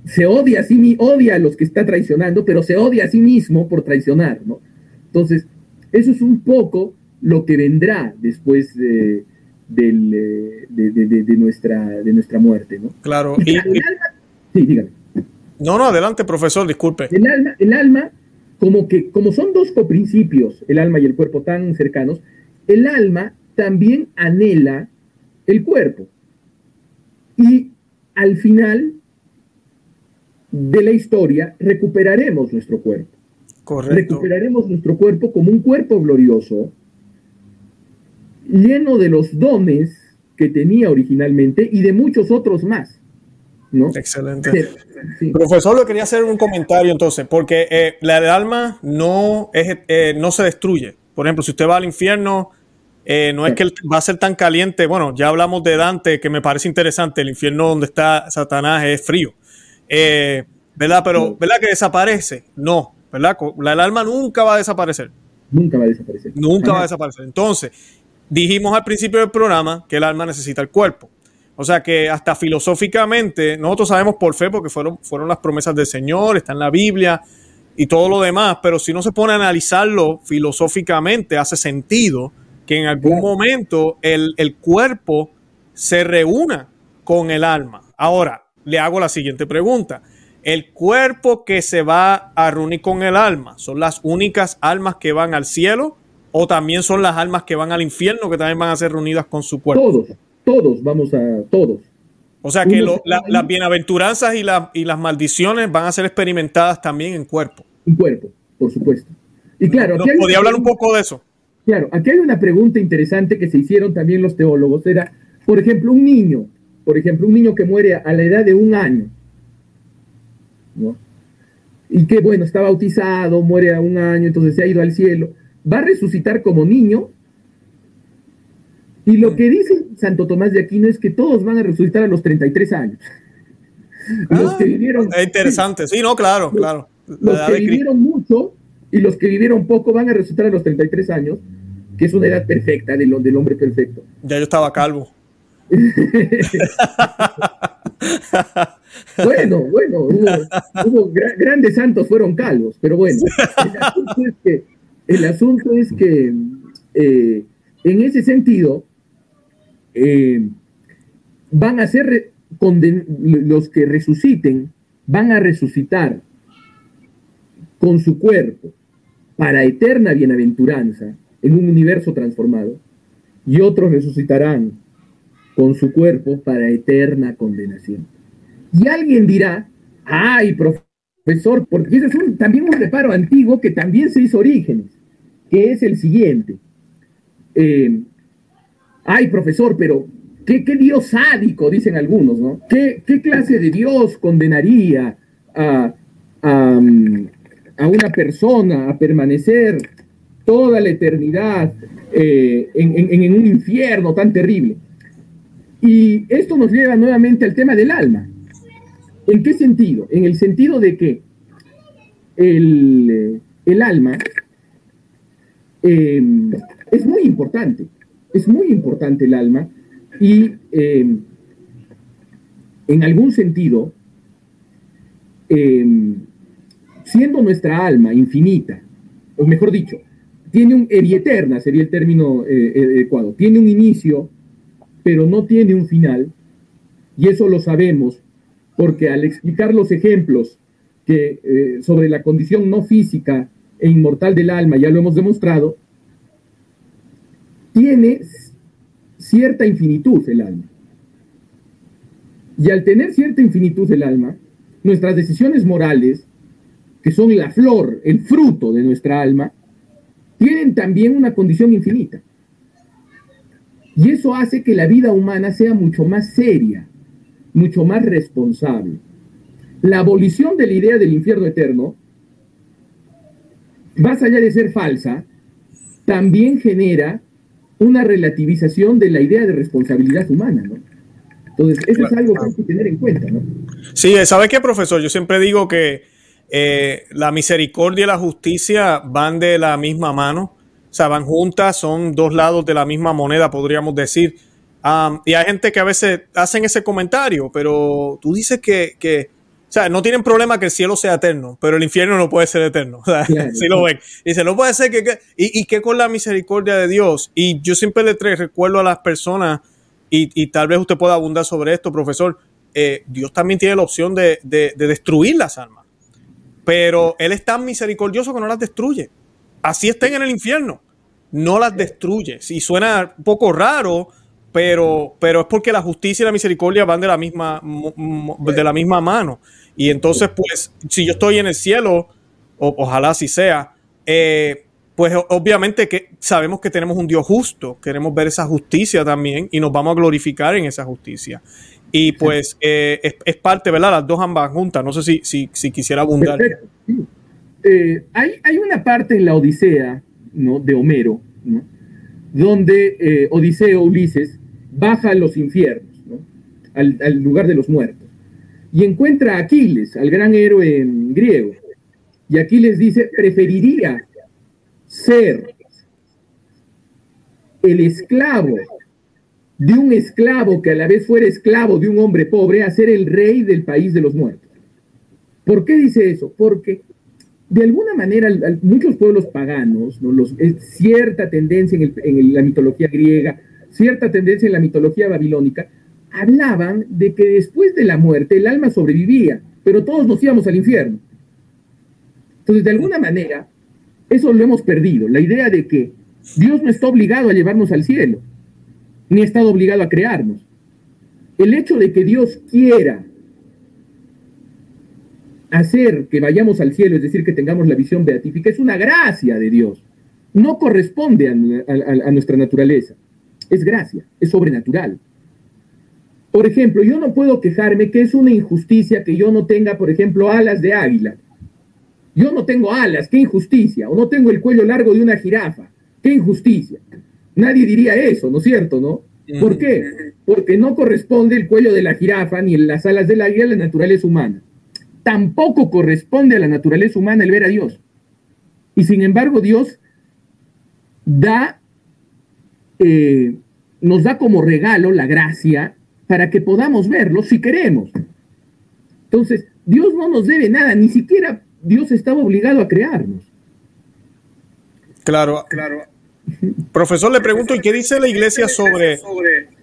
se odia a sí odia a los que está traicionando, pero se odia a sí mismo por traicionar, ¿no? Entonces, eso es un poco lo que vendrá después de, nuestra, de nuestra muerte, ¿no? Claro. Y, sí, dígame. No, no, adelante, profesor, disculpe. El alma, el alma como que, como son dos coprincipios, el alma y el cuerpo tan cercanos, el alma también anhela el cuerpo. Y al final de la historia recuperaremos nuestro cuerpo. Correcto. Recuperaremos nuestro cuerpo como un cuerpo glorioso, lleno de los dones que tenía originalmente y de muchos otros más. ¿No? Excelente. Profesor, le quería hacer un comentario entonces, porque eh, la el alma no, es, eh, no se destruye. Por ejemplo, si usted va al infierno, eh, no es que va a ser tan caliente. Bueno, ya hablamos de Dante, que me parece interesante. El infierno donde está Satanás es frío. ¿Verdad? Pero, ¿verdad que desaparece? No, ¿verdad? La, el alma nunca va a desaparecer. Nunca va a desaparecer. Nunca va a desaparecer. Entonces, dijimos al principio del programa que el alma necesita el cuerpo. O sea que hasta filosóficamente, nosotros sabemos por fe porque fueron, fueron las promesas del Señor, está en la Biblia y todo lo demás, pero si no se pone a analizarlo filosóficamente, hace sentido que en algún momento el, el cuerpo se reúna con el alma. Ahora, le hago la siguiente pregunta. ¿El cuerpo que se va a reunir con el alma son las únicas almas que van al cielo o también son las almas que van al infierno que también van a ser reunidas con su cuerpo? Todos vamos a, todos. O sea que las bienaventuranzas y, y las maldiciones van a ser experimentadas también en cuerpo. En cuerpo, por supuesto. Y claro, podía hablar un poco de eso. Claro, aquí hay una pregunta interesante que se hicieron también los teólogos. Era, por ejemplo, un niño, por ejemplo, un niño que muere a la edad de un año, ¿no? Y que, bueno, está bautizado, muere a un año, entonces se ha ido al cielo. ¿Va a resucitar como niño y lo que dice Santo Tomás de Aquino es que todos van a resucitar a los 33 años. Los que ah, vivieron. Es interesante, sí, no, claro, claro. Los que vivieron mucho y los que vivieron poco van a resucitar a los 33 años, que es una edad perfecta del, del hombre perfecto. Ya yo estaba calvo. bueno, bueno, hubo, grandes santos fueron calvos, pero bueno, el asunto es que, eh, en ese sentido, eh, van a ser los que resuciten, van a resucitar con su cuerpo para eterna bienaventuranza en un universo transformado, y otros resucitarán con su cuerpo para eterna condenación. Y alguien dirá, ay, profesor, porque ese es también un reparo antiguo que también se hizo orígenes, que es el siguiente. Eh, ay, profesor, pero ¿qué, Dios sádico, dicen algunos, ¿no? ¿Qué, clase de Dios condenaría a, una persona a permanecer toda la eternidad eh, en, un infierno tan terrible? Y esto nos lleva nuevamente al tema del alma. ¿En qué sentido? En el sentido de que el, alma eh, es muy importante es muy importante el alma y em, en algún sentido, em, siendo nuestra alma infinita, o mejor dicho, tiene un eterna, sería el término eh, eh, adecuado, tiene un inicio, pero no tiene un final, y eso lo sabemos porque al explicar los ejemplos que, eh, sobre la condición no física e inmortal del alma, ya lo hemos demostrado, tiene cierta infinitud el alma. Y al tener cierta infinitud el alma, nuestras decisiones morales, que son la flor, el fruto de nuestra alma, tienen también una condición infinita. Y eso hace que la vida humana sea mucho más seria, mucho más responsable. La abolición de la idea del infierno eterno, más allá de ser falsa, también genera una relativización de la idea de responsabilidad humana, ¿no? Entonces, eso es algo que hay que tener en cuenta, ¿no? Sí, ¿sabe qué, profesor? Yo siempre digo que eh, la misericordia y la justicia van de la misma mano. o sea, van juntas, son dos lados de la misma moneda, podríamos decir. y hay gente que a veces hacen ese comentario, pero tú dices que, que, o sea, no tienen problema que el cielo sea eterno, pero el infierno no puede ser eterno. O sea, si lo ven. Dice, no puede ser que... y, y que con la misericordia de Dios. Y yo siempre le recuerdo a las personas, y, y, tal vez usted pueda abundar sobre esto, profesor, eh, Dios también tiene la opción de, de, de, destruir las almas. Pero Él es tan misericordioso que no las destruye. Así estén en el infierno. No las destruye. Y suena un poco raro, pero, pero es porque la justicia y la misericordia van de la misma, de la misma mano. Y entonces, pues, si yo estoy en el cielo, ojalá así sea, eh, pues obviamente que sabemos que tenemos un Dios justo, queremos ver esa justicia también y nos vamos a glorificar en esa justicia. Y pues eh, es, parte, ¿verdad? Las dos ambas juntas. No sé si, si, si quisiera abundar. Eh, hay, hay, una parte en la Odisea ¿no? de Homero, ¿no? Donde eh, Odiseo, Ulises, baja a los infiernos, ¿no? al, al, lugar de los muertos, y encuentra a Aquiles, al gran héroe griego. Y Aquiles dice, preferiría ser el esclavo de un esclavo que a la vez fuera esclavo de un hombre pobre a ser el rey del país de los muertos. ¿Por qué dice eso? Porque de alguna manera muchos pueblos paganos, cierta tendencia en, la mitología griega, cierta tendencia en la mitología babilónica, hablaban de que después de la muerte el alma sobrevivía, pero todos nos íbamos al infierno. Entonces, de alguna manera, eso lo hemos perdido, la idea de que Dios no está obligado a llevarnos al cielo ni ha estado obligado a crearnos. El hecho de que Dios quiera hacer que vayamos al cielo, es decir, que tengamos la visión beatífica, es una gracia de Dios. No corresponde a, nuestra naturaleza. Es gracia, es sobrenatural. Por ejemplo, yo no puedo quejarme que es una injusticia que yo no tenga, por ejemplo, alas de águila. Yo no tengo alas, qué injusticia. O no tengo el cuello largo de una jirafa, qué injusticia. Nadie diría eso, ¿no es cierto, no? ¿Por qué? Porque no corresponde el cuello de la jirafa ni las alas del águila a la naturaleza humana. Tampoco corresponde a la naturaleza humana el ver a Dios. Y sin embargo, Dios da, eh, nos da como regalo la gracia para que podamos verlo si queremos. Entonces, Dios no nos debe nada, ni siquiera Dios estaba obligado a crearnos. Claro, claro. Profesor, le pregunto, ¿y qué dice la iglesia sobre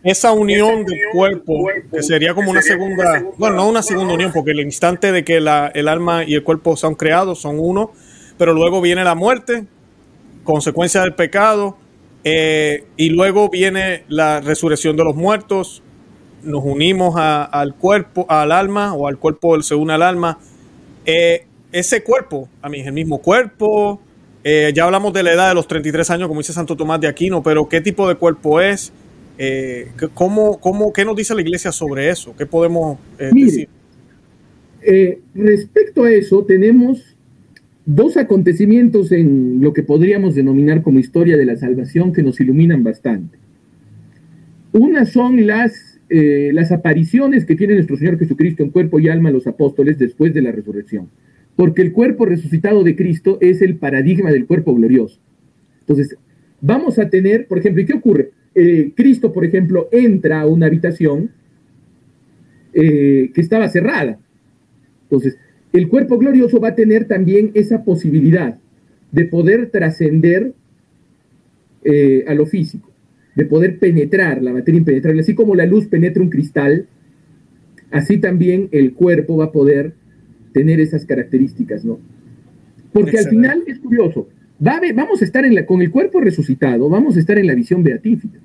esa unión del cuerpo, que sería como una segunda, bueno, no una segunda unión, porque el instante de que el alma y el cuerpo son creados son uno, pero luego viene la muerte, consecuencia del pecado, eh, y luego viene la resurrección de los muertos, nos unimos al cuerpo, al alma, o al cuerpo se une al alma. Eh, ese cuerpo, a mí es el mismo cuerpo, eh, ya hablamos de la edad de los 33 años, como dice Santo Tomás de Aquino, pero ¿qué tipo de cuerpo es? Eh, ¿cómo, cómo, ¿Qué nos dice la iglesia sobre eso? ¿Qué podemos eh, decir? respecto a eso, tenemos dos acontecimientos en lo que podríamos denominar como historia de la salvación que nos iluminan bastante. Una son las, las apariciones que tiene nuestro Señor Jesucristo en cuerpo y alma a los apóstoles después de la resurrección porque el cuerpo resucitado de Cristo es el paradigma del cuerpo glorioso. Entonces, vamos a tener, por ejemplo, ¿y qué ocurre? Eh, Cristo, por ejemplo, entra a una habitación eh, que estaba cerrada. Entonces, el cuerpo glorioso va a tener también esa posibilidad de poder trascender eh, a lo físico, de poder penetrar la materia impenetrable. Así como la luz penetra un cristal, así también el cuerpo va a poder tener esas características, ¿no? Porque al final es curioso, vamos a estar en la, con el cuerpo resucitado, vamos a estar en la visión beatífica.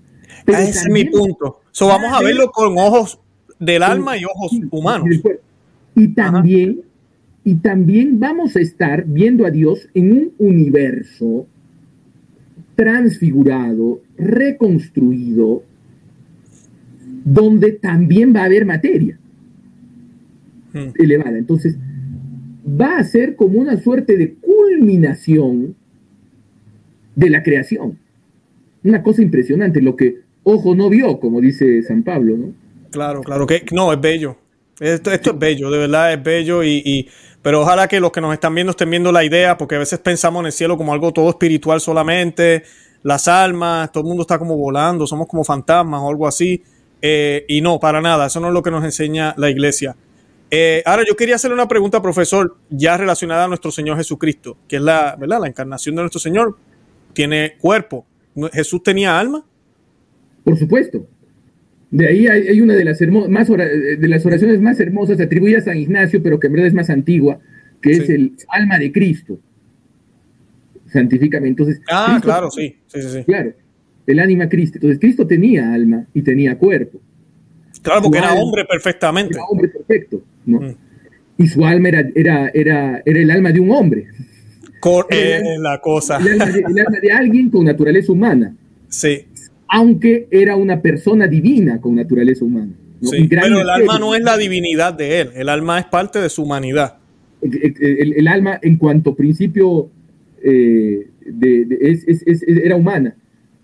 Ese es mi punto. So, vamos a verlo con ojos del alma y ojos humanos. Y también, y también vamos a estar viendo a Dios en un universo transfigurado, reconstruido, donde también va a haber materia hmm. elevada. Entonces, va a ser como una suerte de culminación de la creación. Una cosa impresionante, lo que ojo no vio, como dice San Pablo, ¿no? Claro, claro, que no, es bello. Esto, es bello, de verdad es bello y, pero ojalá que los que nos están viendo estén viendo la idea, porque a veces pensamos en el cielo como algo todo espiritual solamente, las almas, todo el mundo está como volando, somos como fantasmas o algo así. Eh, y no, para nada, eso no es lo que nos enseña la iglesia. Eh, ahora yo quería hacerle una pregunta, profesor, ya relacionada a nuestro Señor Jesucristo, que es la, ¿verdad? la encarnación de nuestro Señor. Tiene cuerpo. ¿Jesús tenía alma? Por supuesto. De ahí hay, una de las, más de las oraciones más hermosas atribuidas a San Ignacio, pero que en verdad es más antigua, que es el alma de Cristo. Santifícame. Entonces, ah, claro, sí. sí, sí, Claro, el ánima Cristo. Entonces, Cristo tenía alma y tenía cuerpo. Claro, porque era hombre perfectamente. Era hombre perfecto, ¿no? Mm. Y su alma era, era, era, era el alma de un hombre. Eh, la cosa. El alma, de, alguien con naturaleza humana. Sí. Aunque era una persona divina con naturaleza humana. Sí, pero el alma no es la divinidad de él, el alma es parte de su humanidad. El, alma en cuanto principio eh, era humana.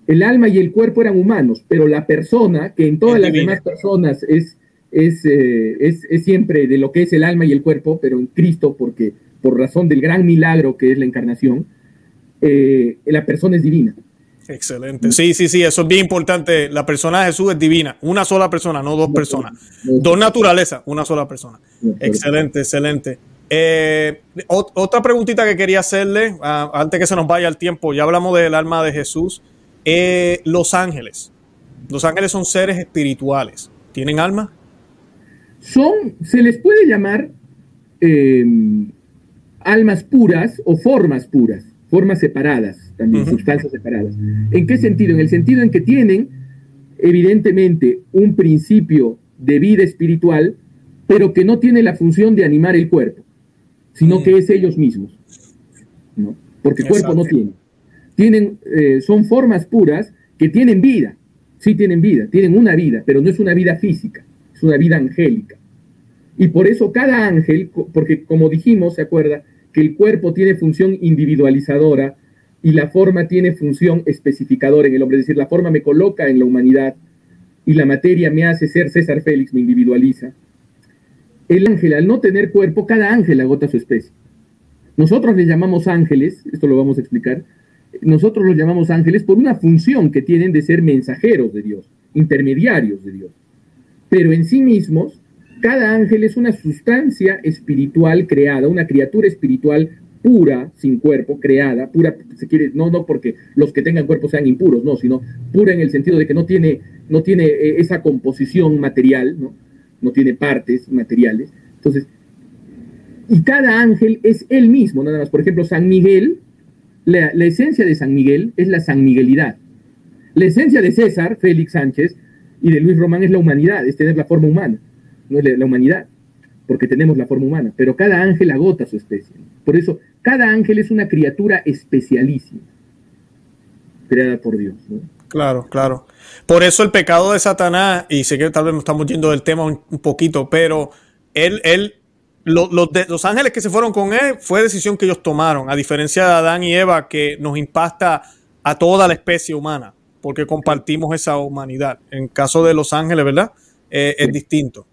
El alma y el cuerpo eran humanos, pero la persona, que en todas las demás personas es, eh, es, es, siempre de lo que es el alma y el cuerpo, pero en Cristo, porque por razón del gran milagro que es la encarnación, eh, la persona es divina. Excelente. Sí, sí, sí, eso es bien importante. La persona de Jesús es divina. Una sola persona, no dos personas. Dos naturalezas, una sola persona. Excelente, excelente. Eh, otra preguntita que quería hacerle, ah, antes que se nos vaya el tiempo, ya hablamos del alma de Jesús. Eh, los ángeles. Los ángeles son seres espirituales. ¿Tienen alma? Son, se les puede llamar almas puras o formas puras, formas separadas, también sustancias separadas. ¿En qué sentido? En el sentido en que tienen, evidentemente, un principio de vida espiritual, pero que no tiene la función de animar el cuerpo, sino que es ellos mismos. ¿no? Porque el cuerpo no tiene tienen, eh, son formas puras que tienen vida, sí tienen vida, tienen una vida, pero no es una vida física, es una vida angélica. Y por eso cada ángel, porque como dijimos, se acuerda, que el cuerpo tiene función individualizadora y la forma tiene función especificadora en el hombre, es decir, la forma me coloca en la humanidad y la materia me hace ser César Félix, me individualiza. El ángel, al no tener cuerpo, cada ángel agota su especie. Nosotros le llamamos ángeles, esto lo vamos a explicar, nosotros los llamamos ángeles por una función que tienen de ser mensajeros de Dios, intermediarios de Dios. Pero en sí mismos, cada ángel es una sustancia espiritual creada, una criatura espiritual pura, sin cuerpo, creada, pura, se quiere, no, no porque los que tengan cuerpo sean impuros, no, sino pura en el sentido de que no tiene, no tiene eh, esa composición material, ¿no? no tiene partes materiales. Entonces, y cada ángel es él mismo, nada más. Por ejemplo, San Miguel la, esencia de San Miguel es la San Miguelidad. La esencia de César, Félix Sánchez, y de Luis Román es la humanidad, es tener la forma humana, no es la, humanidad, porque tenemos la forma humana, pero cada ángel agota su especie. Por eso, cada ángel es una criatura especialísima, creada por Dios. Claro, claro. Por eso el pecado de Satanás, y sé que tal vez nos estamos yendo del tema un, un poquito, pero él, él los, los, ángeles que se fueron con él fue decisión que ellos tomaron, a diferencia de Adán y Eva, que nos impacta a toda la especie humana, porque compartimos esa humanidad. En caso de los ángeles, ¿verdad? Eh, es distinto.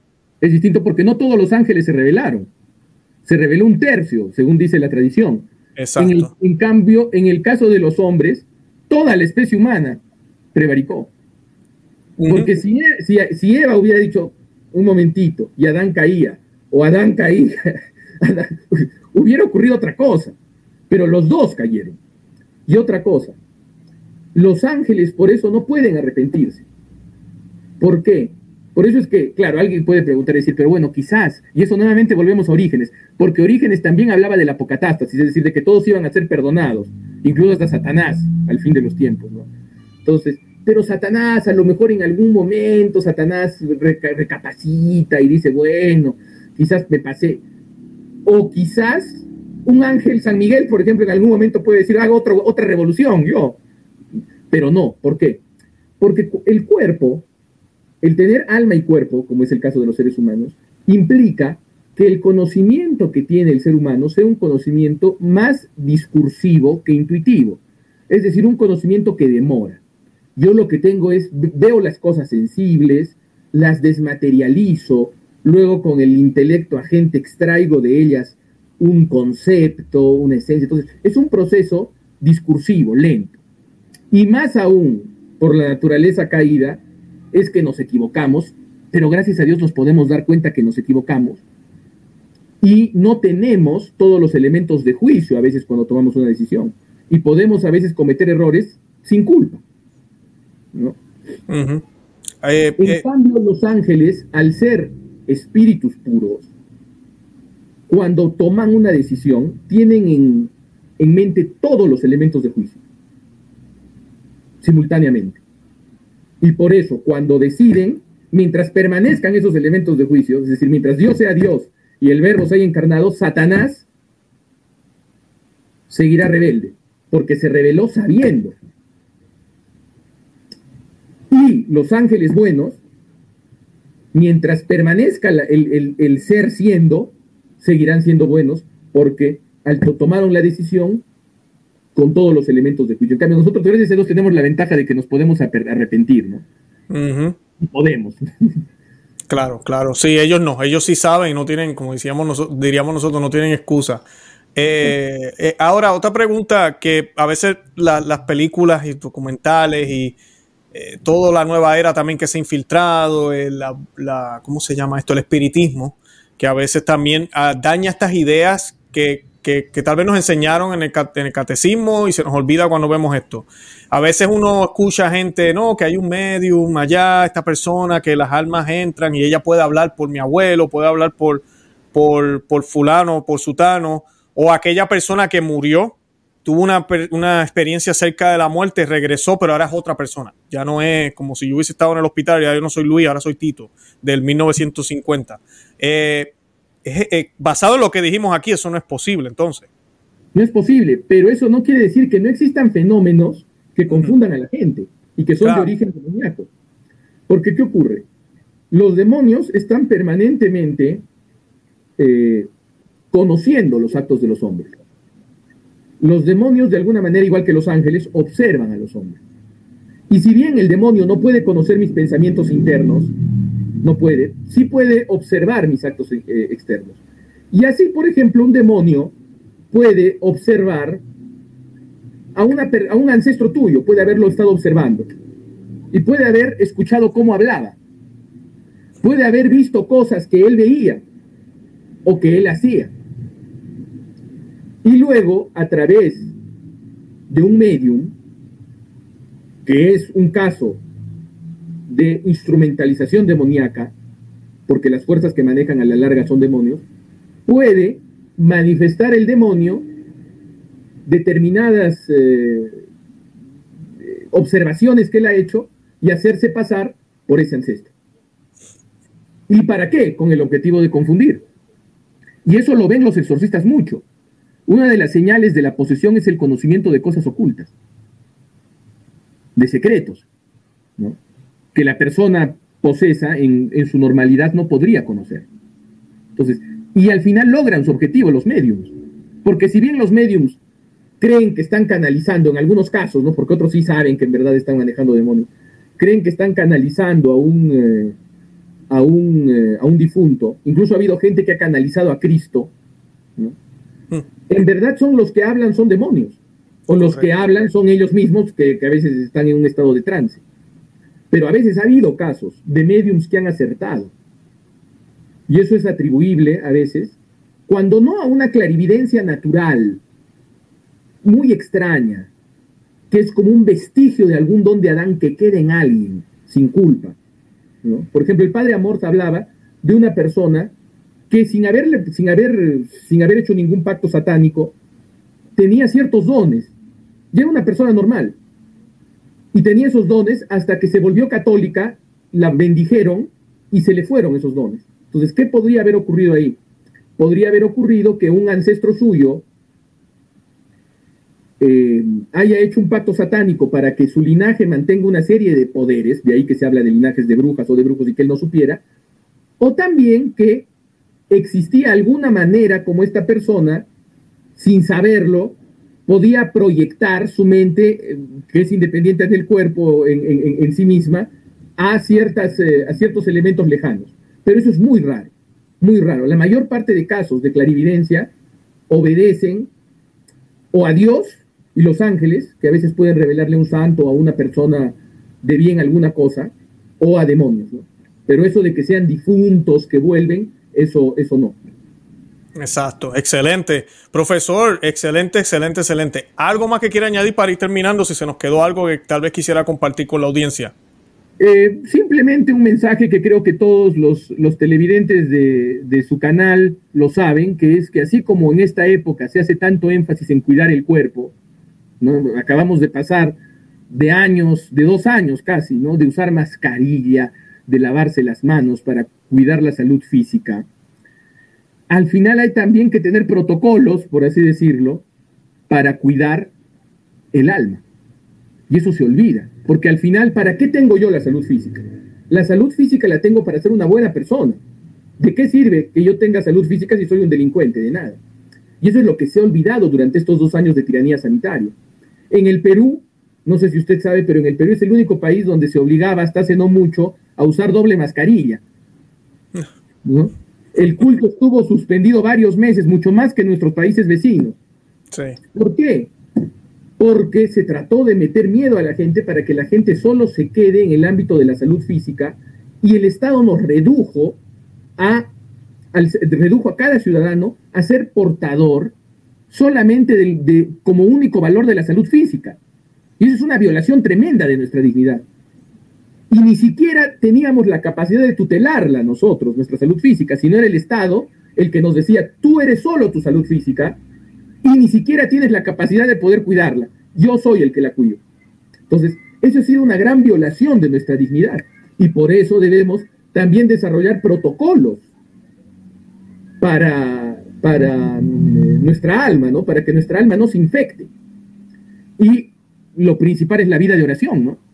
Es distinto porque no todos los ángeles se rebelaron. Se reveló un tercio, según dice la tradición. Exacto. En, cambio, en el caso de los hombres, toda la especie humana prevaricó. Porque si, si, si Eva hubiera dicho, un momentito, y Adán caía, o Adán caía, hubiera ocurrido otra cosa, pero los dos cayeron. Y otra cosa, los ángeles por eso no pueden arrepentirse. ¿Por qué? Por eso es que, claro, alguien puede preguntar y decir, pero bueno, quizás, y eso nuevamente volvemos a Orígenes, porque Orígenes también hablaba de la apocatástasis, es decir, de que todos iban a ser perdonados, incluso hasta Satanás, al fin de los tiempos, ¿no? Entonces, pero Satanás, a lo mejor en algún momento, Satanás recapacita y dice, bueno, quizás me pasé. O quizás un ángel San Miguel, por ejemplo, en algún momento puede decir, hago otro, otra revolución, yo. Pero no, ¿por qué? Porque el cuerpo, el tener alma y cuerpo, como es el caso de los seres humanos, implica que el conocimiento que tiene el ser humano sea un conocimiento más discursivo que intuitivo. Es decir, un conocimiento que demora. Yo lo que tengo es, veo las cosas sensibles, las desmaterializo, luego con el intelecto agente extraigo de ellas un concepto, una esencia. Entonces, es un proceso discursivo, lento. Y más aún, por la naturaleza caída, es que nos equivocamos, pero gracias a Dios nos podemos dar cuenta que nos equivocamos. Y no tenemos todos los elementos de juicio a veces cuando tomamos una decisión. Y podemos a veces cometer errores sin culpa. ¿no? en eh, cambio, los ángeles, al ser espíritus puros, cuando toman una decisión, tienen en, en mente todos los elementos de juicio, simultáneamente. Y por eso, cuando deciden, mientras permanezcan esos elementos de juicio, es decir, mientras Dios sea Dios y el verbo se haya encarnado, Satanás seguirá rebelde, porque se rebeló sabiendo. Y los ángeles buenos, mientras permanezca el, ser siendo, seguirán siendo buenos porque al, tomaron la decisión con todos los elementos de juicio. En cambio, nosotros, gracias a Dios, tenemos la ventaja de que nos podemos arrepentir, ¿no? Podemos. Claro, claro. Sí, ellos no. Ellos sí saben, no tienen, como decíamos nosotros, diríamos nosotros, no tienen excusa. Eh, eh, ahora, otra pregunta que a veces las películas y documentales y eh, toda la nueva era también que se ha infiltrado, eh, la, ¿cómo se llama esto? El espiritismo, que a veces también ah, daña estas ideas que, tal vez nos enseñaron en el, catecismo y se nos olvida cuando vemos esto. A veces uno escucha gente, no, que hay un medium allá, esta persona, que las almas entran y ella puede hablar por mi abuelo, puede hablar por, por, por fulano, por sutano, o aquella persona que murió tuvo una, experiencia cerca de la muerte, regresó, pero ahora es otra persona. Ya no es como si yo hubiese estado en el hospital, ya yo no soy Luis, ahora soy Tito, del 1950. Eh, eh, basado en lo que dijimos aquí, eso no es posible, entonces. No es posible, pero eso no quiere decir que no existan fenómenos que confundan a la gente y que son de origen demoníaco. Porque, ¿qué ocurre? Los demonios están permanentemente eh, conociendo los actos de los hombres los demonios, de alguna manera, igual que los ángeles, observan a los hombres. Y si bien el demonio no puede conocer mis pensamientos internos, no puede, sí puede observar mis actos eh, externos. Y así, por ejemplo, un demonio puede observar a, una, a un ancestro tuyo, puede haberlo estado observando, y puede haber escuchado cómo hablaba, puede haber visto cosas que él veía o que él hacía. Y luego, a través de un medium, que es un caso de instrumentalización demoníaca, porque las fuerzas que manejan a la larga son demonios, puede manifestar el demonio determinadas eh, observaciones que él ha hecho y hacerse pasar por ese ancestro. ¿Y para qué? Con el objetivo de confundir. Y eso lo ven los exorcistas mucho. Una de las señales de la posesión es el conocimiento de cosas ocultas, de secretos, que la persona posesa en, su normalidad no podría conocer. Entonces, y al final logran su objetivo los mediums, porque si bien los mediums creen que están canalizando en algunos casos, ¿no? porque otros sí saben que en verdad están manejando demonios, creen que están canalizando a un, eh, a un, eh, a un difunto, incluso ha habido gente que ha canalizado a Cristo, ¿no? en verdad son los que hablan, son demonios. O los que hablan son ellos mismos que, a veces están en un estado de trance. Pero a veces ha habido casos de mediums que han acertado. Y eso es atribuible a veces, cuando no a una clarividencia natural, muy extraña, que es como un vestigio de algún don de Adán que queda en alguien, sin culpa. Por ejemplo, el padre Amorth hablaba de una persona que sin, haberle, sin, haber, sin haber hecho ningún pacto satánico, tenía ciertos dones. Y era una persona normal. Y tenía esos dones hasta que se volvió católica, la bendijeron y se le fueron esos dones. Entonces, ¿qué podría haber ocurrido ahí? Podría haber ocurrido que un ancestro suyo eh, haya hecho un pacto satánico para que su linaje mantenga una serie de poderes, de ahí que se habla de linajes de brujas o de brujos y que él no supiera, o también que existía alguna manera como esta persona, sin saberlo, podía proyectar su mente, eh, que es independiente del cuerpo en, sí misma, a, ciertas, eh, a ciertos elementos lejanos. Pero eso es muy raro. muy raro. La mayor parte de casos de clarividencia obedecen o a Dios y los ángeles, que a veces pueden revelarle a un santo o a una persona de bien alguna cosa, o a demonios, Pero eso de que sean difuntos que vuelven, eso, eso no. Exacto, excelente. Profesor, excelente, excelente, excelente. ¿Algo más que quiera añadir para ir terminando si se nos quedó algo que tal vez quisiera compartir con la audiencia? Eh, simplemente un mensaje que creo que todos los, televidentes de, su canal lo saben, que es que así como en esta época se hace tanto énfasis en cuidar el cuerpo, ¿no? acabamos de pasar de años, de dos años casi, ¿no? de usar mascarilla, de lavarse las manos para cuidar la salud física, al final hay también que tener protocolos, por así decirlo, para cuidar el alma. Y eso se olvida, porque al final, ¿para qué tengo yo la salud física? La salud física la tengo para ser una buena persona. ¿De qué sirve que yo tenga salud física si soy un delincuente? De nada. Y eso es lo que se ha olvidado durante estos dos años de tiranía sanitaria. En el Perú, no sé si usted sabe, pero en el Perú es el único país donde se obligaba hasta hace no mucho a usar doble mascarilla. ¿no? El culto estuvo suspendido varios meses, mucho más que en nuestros países vecinos. ¿Por qué? Porque se trató de meter miedo a la gente para que la gente solo se quede en el ámbito de la salud física y el Estado nos redujo a, redujo a cada ciudadano a ser portador solamente de, como único valor de la salud física. Y eso es una violación tremenda de nuestra dignidad y ni siquiera teníamos la capacidad de tutelarla nosotros, nuestra salud física, sino era el Estado el que nos decía, tú eres solo tu salud física y ni siquiera tienes la capacidad de poder cuidarla, yo soy el que la cuido. Entonces, eso ha sido una gran violación de nuestra dignidad y por eso debemos también desarrollar protocolos para, para mm, nuestra alma, ¿no? Para que nuestra alma no se infecte. Y lo principal es la vida de oración, ¿no?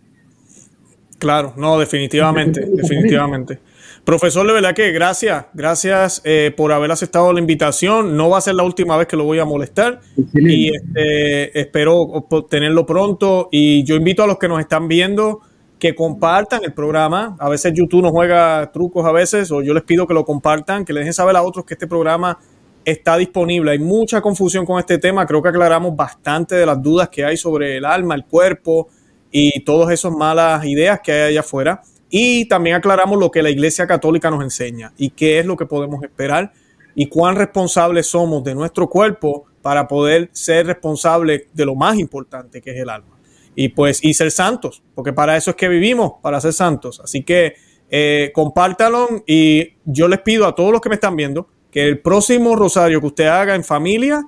Claro, no, definitivamente, definitivamente. Profesor, de verdad que gracias, gracias eh, por haber aceptado la invitación. No va a ser la última vez que lo voy a molestar y este, espero tenerlo pronto. Y yo invito a los que nos están viendo que compartan el programa. A veces YouTube nos juega trucos a veces, o yo les pido que lo compartan, que les dejen saber a otros que este programa está disponible. Hay mucha confusión con este tema. Creo que aclaramos bastante de las dudas que hay sobre el alma, el cuerpo, y todas esas malas ideas que hay allá afuera. Y también aclaramos lo que la Iglesia Católica nos enseña y qué es lo que podemos esperar y cuán responsables somos de nuestro cuerpo para poder ser responsables de lo más importante que es el alma. Y pues, y ser santos, porque para eso es que vivimos, para ser santos. Así que eh, compártalo y yo les pido a todos los que me están viendo que el próximo rosario que usted haga en familia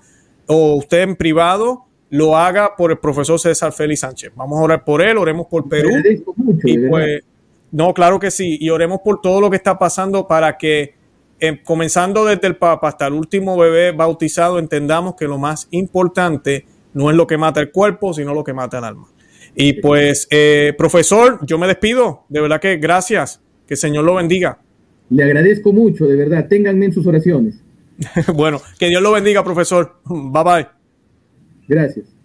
o usted en privado, lo haga por el profesor César Félix Sánchez. Vamos a orar por él, oremos por Perú. y pues, no, claro que sí, y oremos por todo lo que está pasando para que, em, comenzando desde el Papa hasta el último bebé bautizado, entendamos que lo más importante no es lo que mata el cuerpo, sino lo que mata el alma. Y pues, eh, profesor, yo me despido. De verdad que gracias. Que el Señor lo bendiga. Le agradezco mucho, de verdad. Ténganme en sus oraciones. bueno, que Dios lo bendiga, profesor. Bye bye. Gracias.